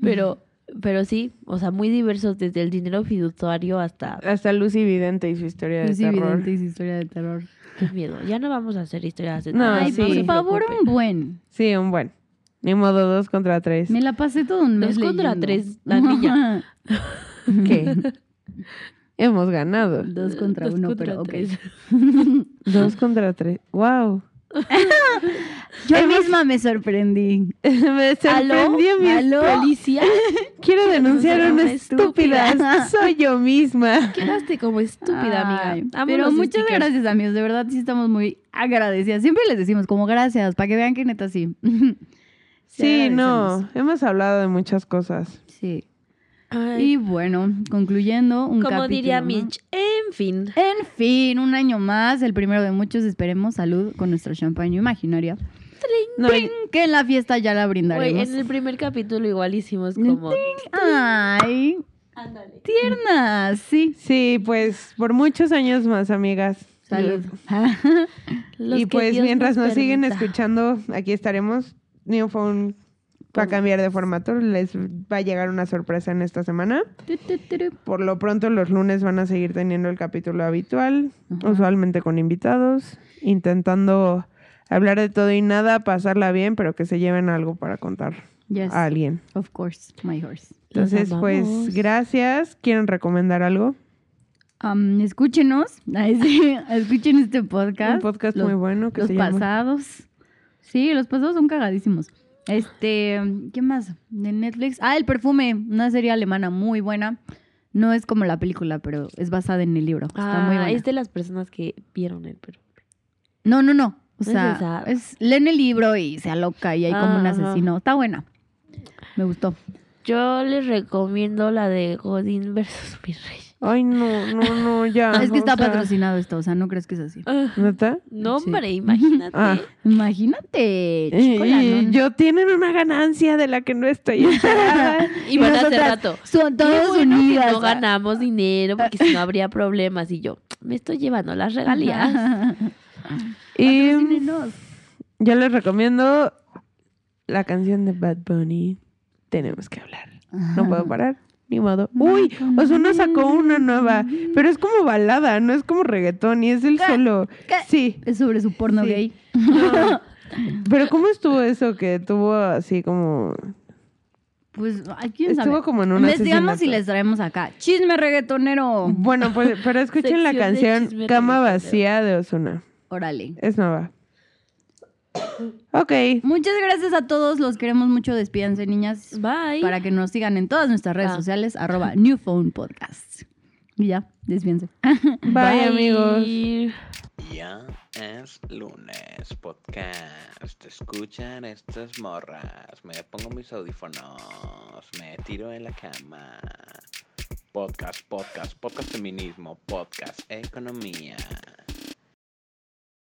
Pero, pero sí, o sea, muy diversos, desde el dinero fiduciario hasta, Hasta Lucy Vidente y su historia de terror. evidente y su historia de terror. qué miedo, ya no vamos a hacer historias de No, terror, Ay, sí. por favor, un buen. Sí, un buen. Ni modo, dos contra tres. Me la pasé todo un mes Dos contra leyendo. tres, la niña. ¿Qué? Hemos ganado. Dos contra Dos uno, contra pero ok. tres. Dos contra tres. ¡Wow! Yo misma me sorprendí. Me sorprendió mi ¿Aló? Policía, Quiero denunciar a una estúpida. estúpida. Soy yo misma. quedaste como estúpida, Ay, amiga. Amo Pero muchas gracias, amigos. De verdad, sí estamos muy agradecidas. Siempre les decimos como gracias, para que vean que neta sí. Sí, no. Hemos hablado de muchas cosas. Sí. Ay, Y bueno, concluyendo un como capítulo diría. Mitch, en fin. En fin, un año más, el primero de muchos. Esperemos salud con nuestra champaña imaginaria. No. Que en la fiesta ya la brindaremos. en el primer capítulo igual hicimos como... Ay, Ándale. tiernas, sí. sí, pues por muchos años más, amigas. Salud. Los y pues Dios mientras nos siguen permita. escuchando, aquí estaremos. New Phone va a cambiar de formato. Les va a llegar una sorpresa en esta semana. Por lo pronto, los lunes van a seguir teniendo el capítulo habitual, Ajá. usualmente con invitados, intentando hablar de todo y nada, pasarla bien, pero que se lleven algo para contar Yes, a alguien. of course, my horse. Entonces, pues, gracias. ¿Quieren recomendar algo? Am, escúchenos, escuchen este podcast. Un podcast Los- muy bueno que los se llama... pasados. Sí, los pasados son cagadísimos. Este, ¿qué más? De Netflix. Ah, El Perfume, una serie alemana muy buena. No es como la película, pero es basada en el libro. Está muy Ah, buena. es de las personas que vieron el pero No, no, no. O No sea, se sabe. es, leen el libro y se aloca y hay como un Ajá. asesino. Está buena. Me gustó. Yo les recomiendo la de Godín versus Virrey. Ay, no, no, no, ya. es que está sea, patrocinado esto, o sea, no crees que es así. ¿Neta? No, Sí. hombre, imagínate. Ah. Imagínate, Y, chicola, y ¿no? yo tienen una ganancia de la que no estoy. Y van a hacer nosotras rato. Son Qué todas bueno que unidas. no ganamos dinero porque si no habría problemas. Y yo, me estoy llevando las regalías. y Patrocínenos. yo les recomiendo la canción de Bad Bunny. Tenemos que hablar. No puedo parar. Ni modo. Uy, Ozuna sacó una nueva, pero es como balada, no es como reggaetón y es el solo. ¿Qué? Sí, Es sobre su porno Sí. gay. pero ¿cómo estuvo eso que tuvo así como Pues, quién sabe. estuvo como en un Investigamos y les traemos acá. Chisme reggaetonero. Bueno, pues, pero escuchen la canción Cama vacía de Ozuna. Órale. Es nueva. Ok. Muchas gracias a todos. Los queremos mucho. Despídanse, niñas. Bye. Para que nos sigan en todas nuestras redes Ah. sociales. Arroba New Phone Podcast. Y ya, despídense. Bye, amigos. Ya es lunes, podcast. Escuchan estas morras. Me pongo mis audífonos. Me tiro en la cama. Podcast, podcast, podcast feminismo, podcast economía.